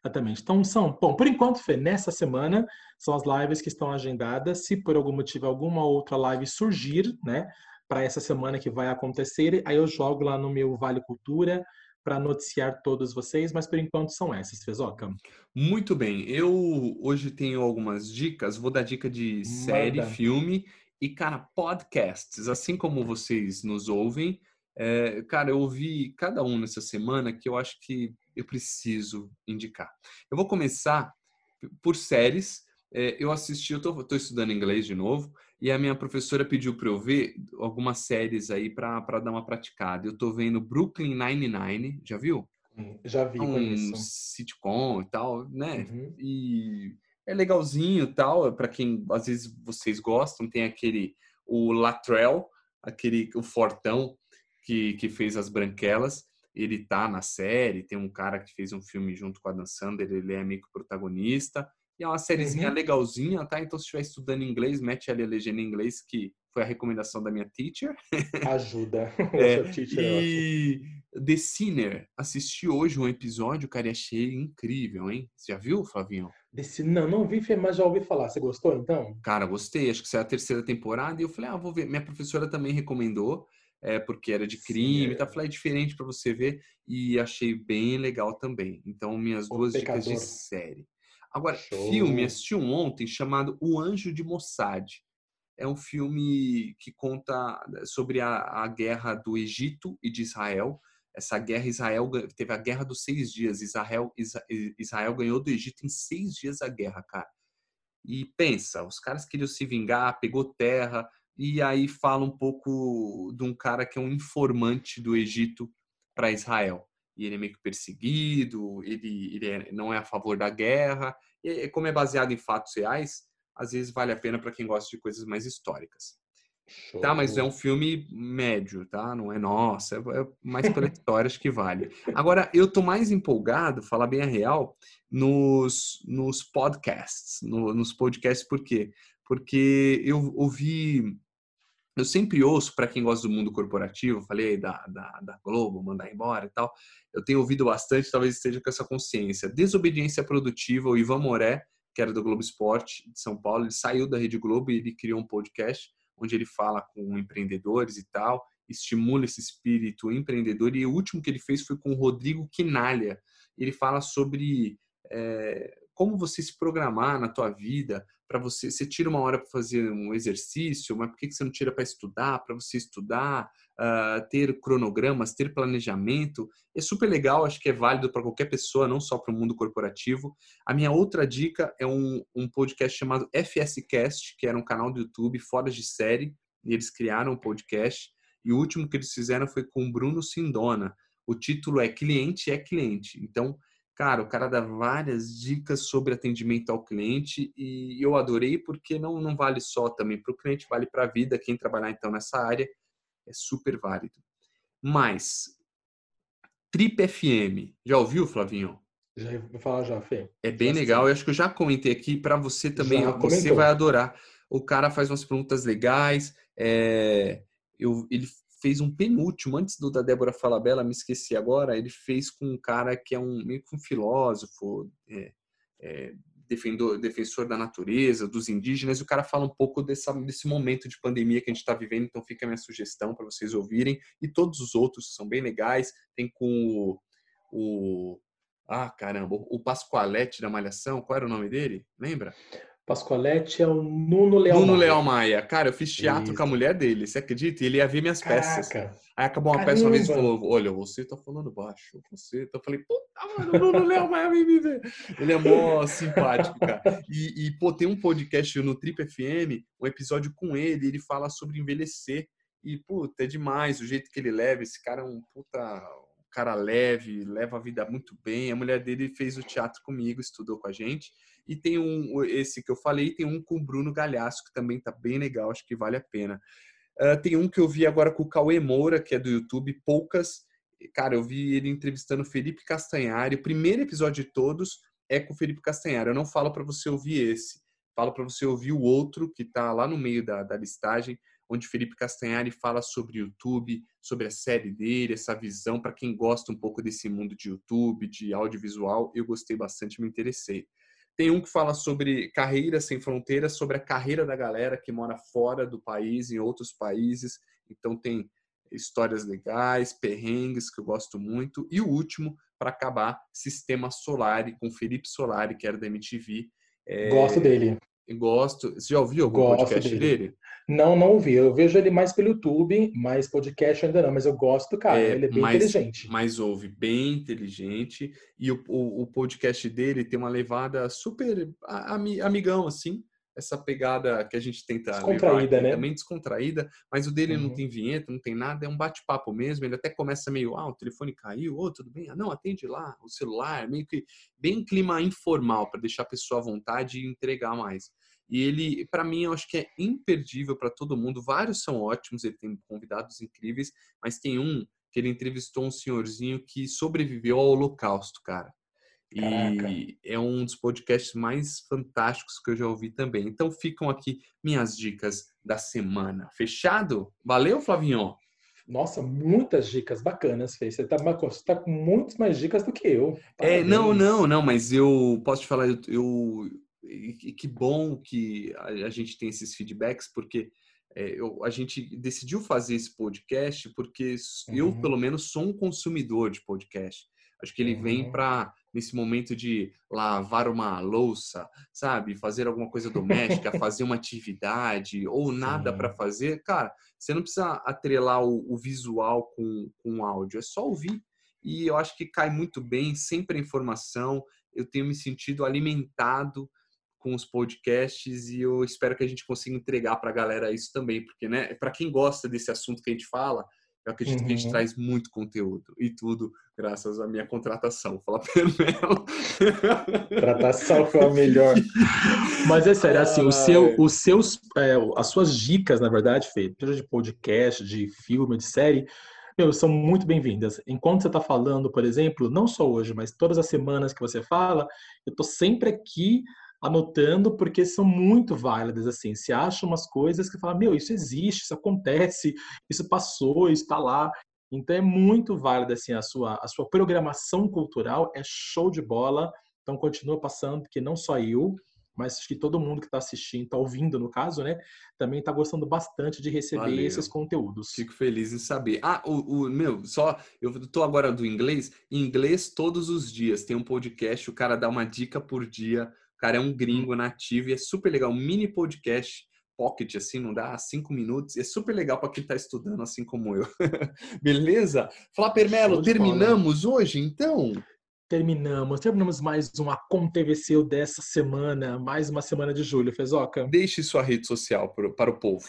Exatamente. Então, são, bom, por enquanto, Fê, nessa semana são as lives que estão agendadas. Se por algum motivo alguma outra live surgir, né, para essa semana que vai acontecer, aí eu jogo lá no meu Vale Cultura para noticiar todos vocês, mas por enquanto são essas, Fezoca. Muito bem. Eu hoje tenho algumas dicas. Vou dar dica de Manda. série, filme e, cara, podcasts. Assim como vocês nos ouvem, é, cara, eu ouvi cada um nessa semana que eu acho que eu preciso indicar. Eu vou começar por séries. É, eu assisti, eu estou estudando inglês de novo, e a minha professora pediu para eu ver algumas séries aí para dar uma praticada. Eu estou vendo Brooklyn Nine-Nine, já viu? Hum, já vi, um conheço. sitcom e tal, né? Uhum. E é legalzinho e tal, para quem às vezes vocês gostam, tem aquele o Latrell, aquele o fortão que, que fez as branquelas, ele tá na série, tem um cara que fez um filme junto com a Dan Sander, ele é meio protagonista. E é uma sériezinha uhum. legalzinha, tá? Então, se estiver estudando inglês, mete ali a legenda em inglês, que foi a recomendação da minha teacher. Ajuda. é, e The Sinner, assisti hoje um episódio, cara, e achei incrível, hein? Você já viu, Flavinho? Desse, não, não vi, mas já ouvi falar. Você gostou, então? Cara, gostei. Acho que isso é a terceira temporada. E eu falei, ah, vou ver. Minha professora também recomendou, é, porque era de crime. Sim, é. Tá? Falei, é diferente para você ver. E achei bem legal também. Então, minhas o duas pecador. dicas de série. Agora, Show. filme, assisti um ontem chamado O Anjo de Mossad. É um filme que conta sobre a, a guerra do Egito e de Israel. Essa guerra, Israel teve a guerra dos seis dias. Israel, Israel ganhou do Egito em seis dias a guerra, cara. E pensa, os caras queriam se vingar, pegou terra, e aí fala um pouco de um cara que é um informante do Egito para Israel e ele é meio que perseguido, ele, ele é, não é a favor da guerra. E como é baseado em fatos reais, às vezes vale a pena para quem gosta de coisas mais históricas. Show. Tá, mas é um filme médio, tá? Não é nossa, é, é mais pela história acho que vale. Agora, eu tô mais empolgado, falar bem a real, nos, nos podcasts, no, nos podcasts, por quê? Porque eu ouvi eu sempre ouço, para quem gosta do mundo corporativo, falei da, da, da, Globo, mandar embora e tal, eu tenho ouvido bastante, talvez esteja com essa consciência. Desobediência Produtiva, o Ivan Moré, que era do Globo Esporte de São Paulo, ele saiu da Rede Globo e ele criou um podcast onde ele fala com empreendedores e tal, estimula esse espírito empreendedor. E o último que ele fez foi com o Rodrigo Quinalha. Ele fala sobre é, como você se programar na tua vida para você, você tira uma hora para fazer um exercício, mas por que você não tira para estudar, para você estudar, uh, ter cronogramas, ter planejamento? É super legal, acho que é válido para qualquer pessoa, não só para o mundo corporativo. A minha outra dica é um, um podcast chamado FSCast, que era um canal do YouTube fora de série, e eles criaram um podcast. E o último que eles fizeram foi com Bruno Sindona. O título é Cliente é Cliente. Então, Cara, o cara dá várias dicas sobre atendimento ao cliente e eu adorei porque não, não vale só também para o cliente, vale para a vida. Quem trabalhar então nessa área é super válido. Mas, Trip FM, já ouviu, Flavinho? Já vou falar já, Fê. É bem legal. Eu acho que eu já comentei aqui para você também. Já você comentou. vai adorar. O cara faz umas perguntas legais. É, eu, ele fez um penúltimo, antes do da Débora Falabella, me esqueci agora, ele fez com um cara que é um meio que um filósofo, é, é, defendor, defensor da natureza, dos indígenas, e o cara fala um pouco dessa, desse momento de pandemia que a gente está vivendo, então fica a minha sugestão para vocês ouvirem, e todos os outros são bem legais, tem com o, o ah, caramba, o Pascoalete da Malhação, qual era o nome dele? Lembra? Pascoalete é o Nuno Leal Nuno Maia. Leal Maia. Cara, eu fiz teatro Isso. com a mulher dele, você acredita? E ele ia ver minhas Caraca. peças. Aí acabou uma Caramba. peça uma vez e falou: Olha, você tá falando baixo, você. Então eu falei: Puta, mano, o Nuno Leal Maia vem me ver. Ele é mó simpático, cara. E, e, pô, tem um podcast no Trip FM, um episódio com ele, ele fala sobre envelhecer. E, puta, é demais o jeito que ele leva. Esse cara é um puta cara leve, leva a vida muito bem. A mulher dele fez o teatro comigo, estudou com a gente. E tem um, esse que eu falei, tem um com o Bruno Galhaço, que também tá bem legal, acho que vale a pena. Uh, tem um que eu vi agora com o Cauê Moura, que é do YouTube, Poucas. Cara, eu vi ele entrevistando o Felipe Castanhari. O primeiro episódio de todos é com o Felipe Castanhari. Eu não falo para você ouvir esse, falo para você ouvir o outro, que tá lá no meio da, da listagem onde Felipe Castanhari fala sobre YouTube, sobre a série dele, essa visão para quem gosta um pouco desse mundo de YouTube, de audiovisual. Eu gostei bastante, me interessei. Tem um que fala sobre carreira sem fronteiras, sobre a carreira da galera que mora fora do país, em outros países. Então tem histórias legais, perrengues que eu gosto muito. E o último, para acabar, Sistema Solari, com Felipe Solari, que era da MTV. É, gosto dele. Gosto. Você já ouviu algum gosto podcast dele? dele? Não, não ouvi. Eu vejo ele mais pelo YouTube, mas podcast ainda não. Mas eu gosto do cara. É, ele é bem mais, inteligente. Mas ouve, bem inteligente. E o, o, o, podcast dele tem uma levada super amigão, assim essa pegada que a gente tenta descontraída, levar, né? também descontraída, mas o dele uhum. não tem vinheta, não tem nada, é um bate-papo mesmo. Ele até começa meio, ah, o telefone caiu, ô, oh, tudo bem? Ah, não, atende lá, o celular, meio que bem clima informal para deixar a pessoa à vontade e entregar mais. E ele, para mim, eu acho que é imperdível para todo mundo. Vários são ótimos, ele tem convidados incríveis, mas tem um que ele entrevistou um senhorzinho que sobreviveu ao Holocausto, cara. Caraca. E é um dos podcasts mais fantásticos que eu já ouvi também. Então ficam aqui minhas dicas da semana. Fechado? Valeu, Flavinho? Nossa, muitas dicas bacanas, Fê. Você está tá com muitas mais dicas do que eu. É, não, não, não, mas eu posso te falar, eu, eu que bom que a, a, gente tem esses feedbacks, porque é, eu, a gente decidiu fazer esse podcast porque uhum. eu, pelo menos, sou um consumidor de podcast. Acho que ele uhum. vem para nesse momento de lavar uma louça, sabe? Fazer alguma coisa doméstica, fazer uma atividade ou nada para fazer, cara, você não precisa atrelar o, o visual com, com o áudio, é só ouvir. E eu acho que cai muito bem, sempre a informação. Eu tenho me sentido alimentado com os podcasts e eu espero que a gente consiga entregar para a galera isso também, porque, né, para quem gosta desse assunto que a gente fala, eu acredito uhum. que a gente uhum. traz muito conteúdo e tudo graças à minha contratação. Fala Pernelo. Contratação foi a melhor. Mas é sério, assim, o seu, os seus, é, as suas dicas, na verdade, Fê, seja de podcast, de filme, de série, meu, são muito bem-vindas. Enquanto você está falando, por exemplo, não só hoje, mas todas as semanas que você fala, eu estou sempre aqui anotando porque são muito válidas assim. Se acha umas coisas que fala, meu, isso existe, isso acontece, isso passou, isso está lá. Então é muito válida assim a sua a sua programação cultural é show de bola. Então continua passando porque não só eu, mas acho que todo mundo que está assistindo, está ouvindo no caso, né, também está gostando bastante de receber Valeu. esses conteúdos. Fico feliz em saber. Ah, o, o meu, só eu estou agora do inglês. Em inglês todos os dias tem um podcast. O cara dá uma dica por dia cara é um gringo nativo e é super legal. Um mini podcast pocket, assim, não dá cinco minutos. É super legal para quem está estudando, assim como eu. Beleza? Flapper Melo, terminamos hoje, então? Terminamos. Terminamos mais um Aconteceu dessa semana, mais uma semana de julho, Fezoca. Deixe sua rede social para o povo.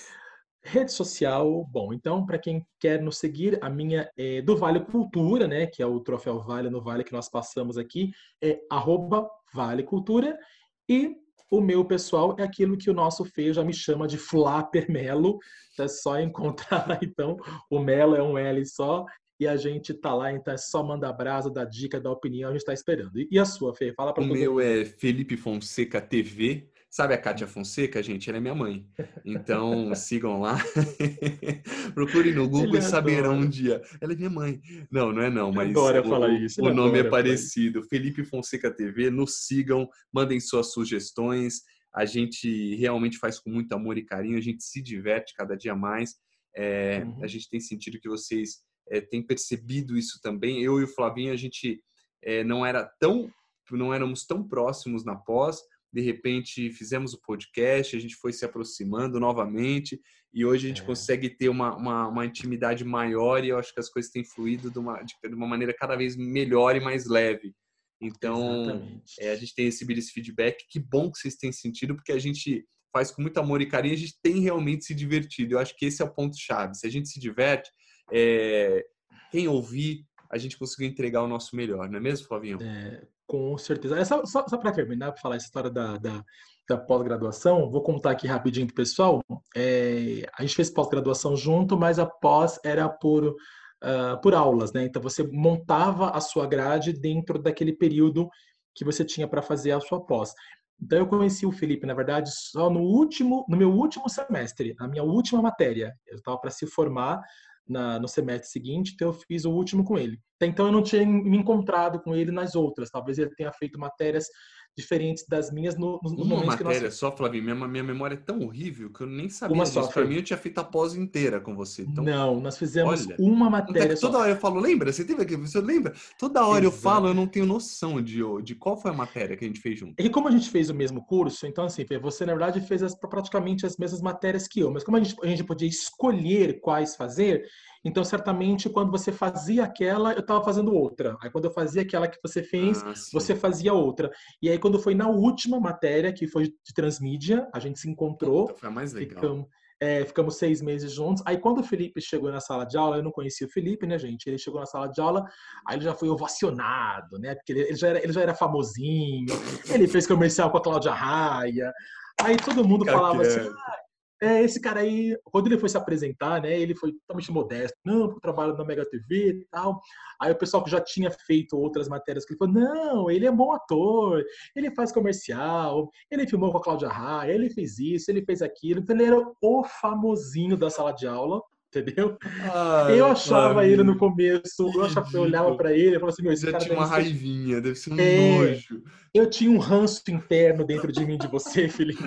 Rede social, bom, então, para quem quer nos seguir, a minha é do Vale Cultura, né, que é o troféu Vale no Vale que nós passamos aqui, é arroba Vale Cultura. E o meu pessoal é aquilo que o nosso Fê já me chama de Flapper Melo. É só encontrar lá, então. O Melo é um L só. E a gente tá lá, então é só mandar brasa, dar dica, dar opinião, a gente tá esperando. E a sua, Fê? Fala para O meu mundo. é Felipe Fonseca TV. Sabe a Kátia Fonseca, gente? Ela é minha mãe. Então, sigam lá. Procurem no Google e saberão um dia. Ela é minha mãe. Não, não é não, mas adora o, falar isso. o nome é parecido. Felipe Fonseca TV. Nos sigam, mandem suas sugestões. A gente realmente faz com muito amor e carinho. A gente se diverte cada dia mais. É, uhum. A gente tem sentido que vocês é, têm percebido isso também. Eu e o Flavinho, a gente é, não era tão não éramos tão próximos na pós, de repente fizemos o podcast, a gente foi se aproximando novamente e hoje a gente é. consegue ter uma, uma, uma, intimidade maior e eu acho que as coisas têm fluído de uma, de uma maneira cada vez melhor e mais leve. Então, é, a gente tem recebido esse feedback. Que bom que vocês têm sentido, porque a gente faz com muito amor e carinho, a gente tem realmente se divertido. Eu acho que esse é o ponto-chave. Se a gente se diverte, é... quem ouvir, a gente conseguiu entregar o nosso melhor, não é mesmo, Flavinho? É, com certeza. É só, só, só para terminar, para falar essa história da, da, da pós-graduação, vou contar aqui rapidinho para o pessoal. É, a gente fez pós-graduação junto, mas a pós era por, uh, por aulas, né? Então você montava a sua grade dentro daquele período que você tinha para fazer a sua pós. Então eu conheci o Felipe, na verdade, só no último, no meu último semestre, na minha última matéria. Eu estava para se formar na, no semestre seguinte, então eu fiz o último com ele. Até então eu não tinha me encontrado com ele nas outras, talvez ele tenha feito matérias diferentes das minhas no, no Uma momento matéria que nós... só, Flavinho, minha, minha memória é tão horrível que eu nem sabia Uma disso. só, Pra Fê. mim, eu tinha feito a pós inteira com você. Então, Não, nós fizemos Olha, uma é matéria só. toda hora eu falo, lembra? Você teve aqui, você lembra? Toda hora eu Exato. falo, eu não tenho noção de, de qual foi a matéria que a gente fez junto. Que como a gente fez o mesmo curso, então assim, você na verdade fez as- praticamente as mesmas matérias que eu, mas como a gente, a gente podia escolher quais fazer, então certamente quando você fazia aquela, eu estava fazendo outra. Aí quando eu fazia aquela que você fez, Ah, você fazia outra. E aí quando foi na última matéria, que foi de transmídia, a gente se encontrou, Puta, foi a mais legal. ficamos, é, ficamos seis meses juntos. Aí quando o Felipe chegou na sala de aula, eu não conhecia o Felipe, né, gente? Ele chegou na sala de aula, aí ele já foi ovacionado, né? Porque ele, ele já, era, ele já era famosinho, ele fez comercial com a Cláudia Raia. Aí todo mundo falava assim, ah, é, esse cara aí, quando ele foi se apresentar, né, ele foi totalmente modesto. Não, porque eu trabalho na Mega TV e tal. Aí o pessoal que já tinha feito outras matérias, que ele falou, não, ele é bom ator, ele faz comercial, ele filmou com a Cláudia Raia, ele fez isso, ele fez aquilo. Então ele era o famosinho da sala de aula, entendeu? Ai, eu achava ele no começo, eu, achava, eu olhava pra ele e falava assim, meu, esse Já cara tinha uma raivinha, deve ser um É. nojo. eu tinha um ranço interno dentro de mim de você, Felipe.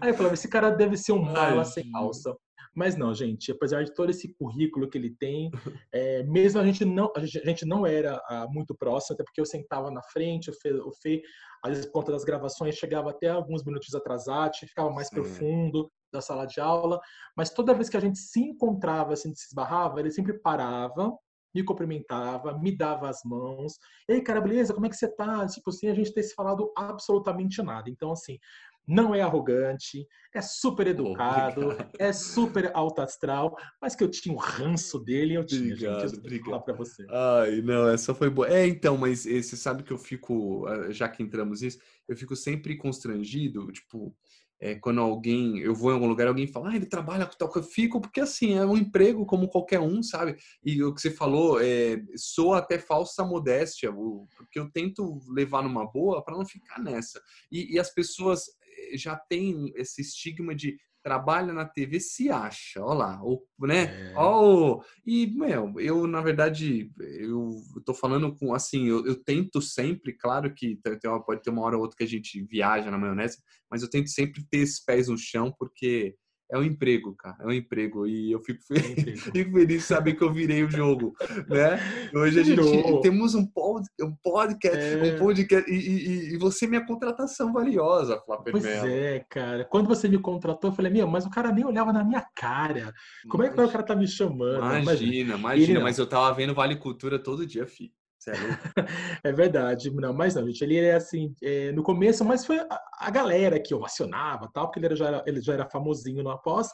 Aí eu falava, esse cara deve ser um mala sem alça. Mas não, gente, apesar de todo esse currículo que ele tem, é, mesmo a gente não a gente, a não era ah, muito próximo, até porque eu sentava na frente, o Fê, o Fê, às vezes por conta das gravações, chegava até alguns minutos atrasado, ficava mais Sim. profundo da sala de aula, mas toda vez que a gente se encontrava, assim, se esbarrava, ele sempre parava, me cumprimentava, me dava as mãos. Ei, cara, beleza? Como é que você tá? Tipo assim, a gente ter se falado absolutamente nada. Então, assim, não é arrogante, é super educado, obrigado. é super alto astral, mas que eu tinha o ranço dele, eu tinha, Obrigado, gente. Eu obrigado. falar pra você. Ai, não, essa foi boa. É, então, mas você sabe que eu fico, ah, já que entramos nisso, eu fico sempre constrangido, tipo, é, quando alguém, eu vou em algum lugar, alguém fala, ah, ele trabalha com tal eu fico, porque assim, é um emprego como qualquer um, sabe? E o que você falou, é, soa até falsa modéstia, porque eu tento levar numa boa para não ficar nessa. E, e as pessoas já têm esse estigma de trabalha na TV, se acha, ó lá, ou, né? É. Ó, e, meu, eu, na verdade, eu tô falando com, assim, eu, eu tento sempre, claro que tem- tem pode ter uma hora ou outra que a gente viaja na maionese, mas eu tento sempre ter esses pés no chão, porque é um emprego, cara, é um emprego, e eu fico, fe- Incrível. fico feliz de saber que eu virei o jogo, né? Hoje a gente Virou. temos um, pod, um podcast, É. um podcast, e, e, e você é minha contratação valiosa, Flávio Pois Mello. é, cara. Quando você me contratou, eu falei, meu, mas o cara nem olhava na minha cara. Como é que o cara tá me chamando? Imagina. Imagina, imagina, mas eu tava vendo Vale Cultura todo dia, fi. É? É verdade, não, mas não, gente, ele é assim, é, no começo, mas foi a, a galera que ovacionava, tal, porque ele era- já era, ele já era famosinho no após,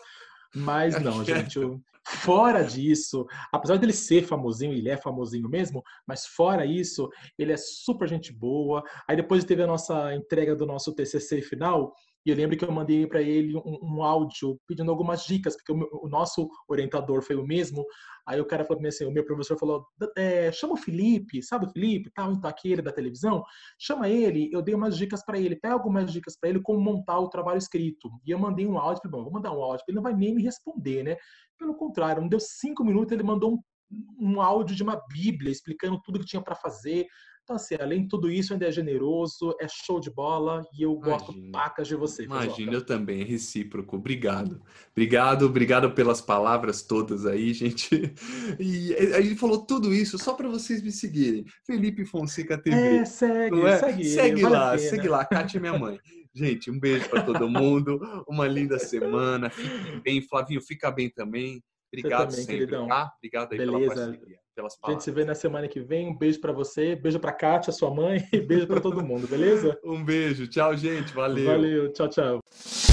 mas não, gente, eu- fora disso, apesar dele ser famosinho, ele é famosinho mesmo, mas fora isso, ele é super gente boa. Aí depois teve a nossa entrega do nosso TCC final, e eu lembro que eu mandei para ele um, um áudio pedindo algumas dicas, porque o, o nosso orientador foi o mesmo. Aí o cara falou pra mim assim, o meu professor falou, é, chama o Felipe, sabe o Felipe, tal, então aquele da televisão, chama ele, eu dei umas dicas para ele, pega algumas dicas para ele como montar o trabalho escrito. E eu mandei um áudio, bom, vou mandar um áudio, ele não vai nem me responder, né? Pelo contrário, não deu cinco minutos, ele mandou um, um áudio de uma bíblia explicando tudo que tinha para fazer. Então, assim, além de tudo isso, ainda é generoso, é show de bola e eu gosto Imagina. pacas de você. Imagina, eu também, é recíproco. Obrigado. Obrigado, obrigado pelas palavras todas aí, gente. E a gente falou tudo isso só para vocês me seguirem. Felipe Fonseca TV. É, segue, é? segue. Segue vale lá, segue lá. Kátia é minha mãe. Gente, um beijo para todo mundo. Uma linda semana. Fiquem bem. Flavinho, fica bem também. Obrigado também, sempre, queridão. tá? Obrigado aí pela Beleza. parceria, pelas A gente palavras. se vê na semana que vem. Um beijo pra você, beijo pra Kátia, sua mãe, e beijo pra todo mundo, beleza? Um beijo. Tchau, gente. Valeu. Valeu, tchau, tchau.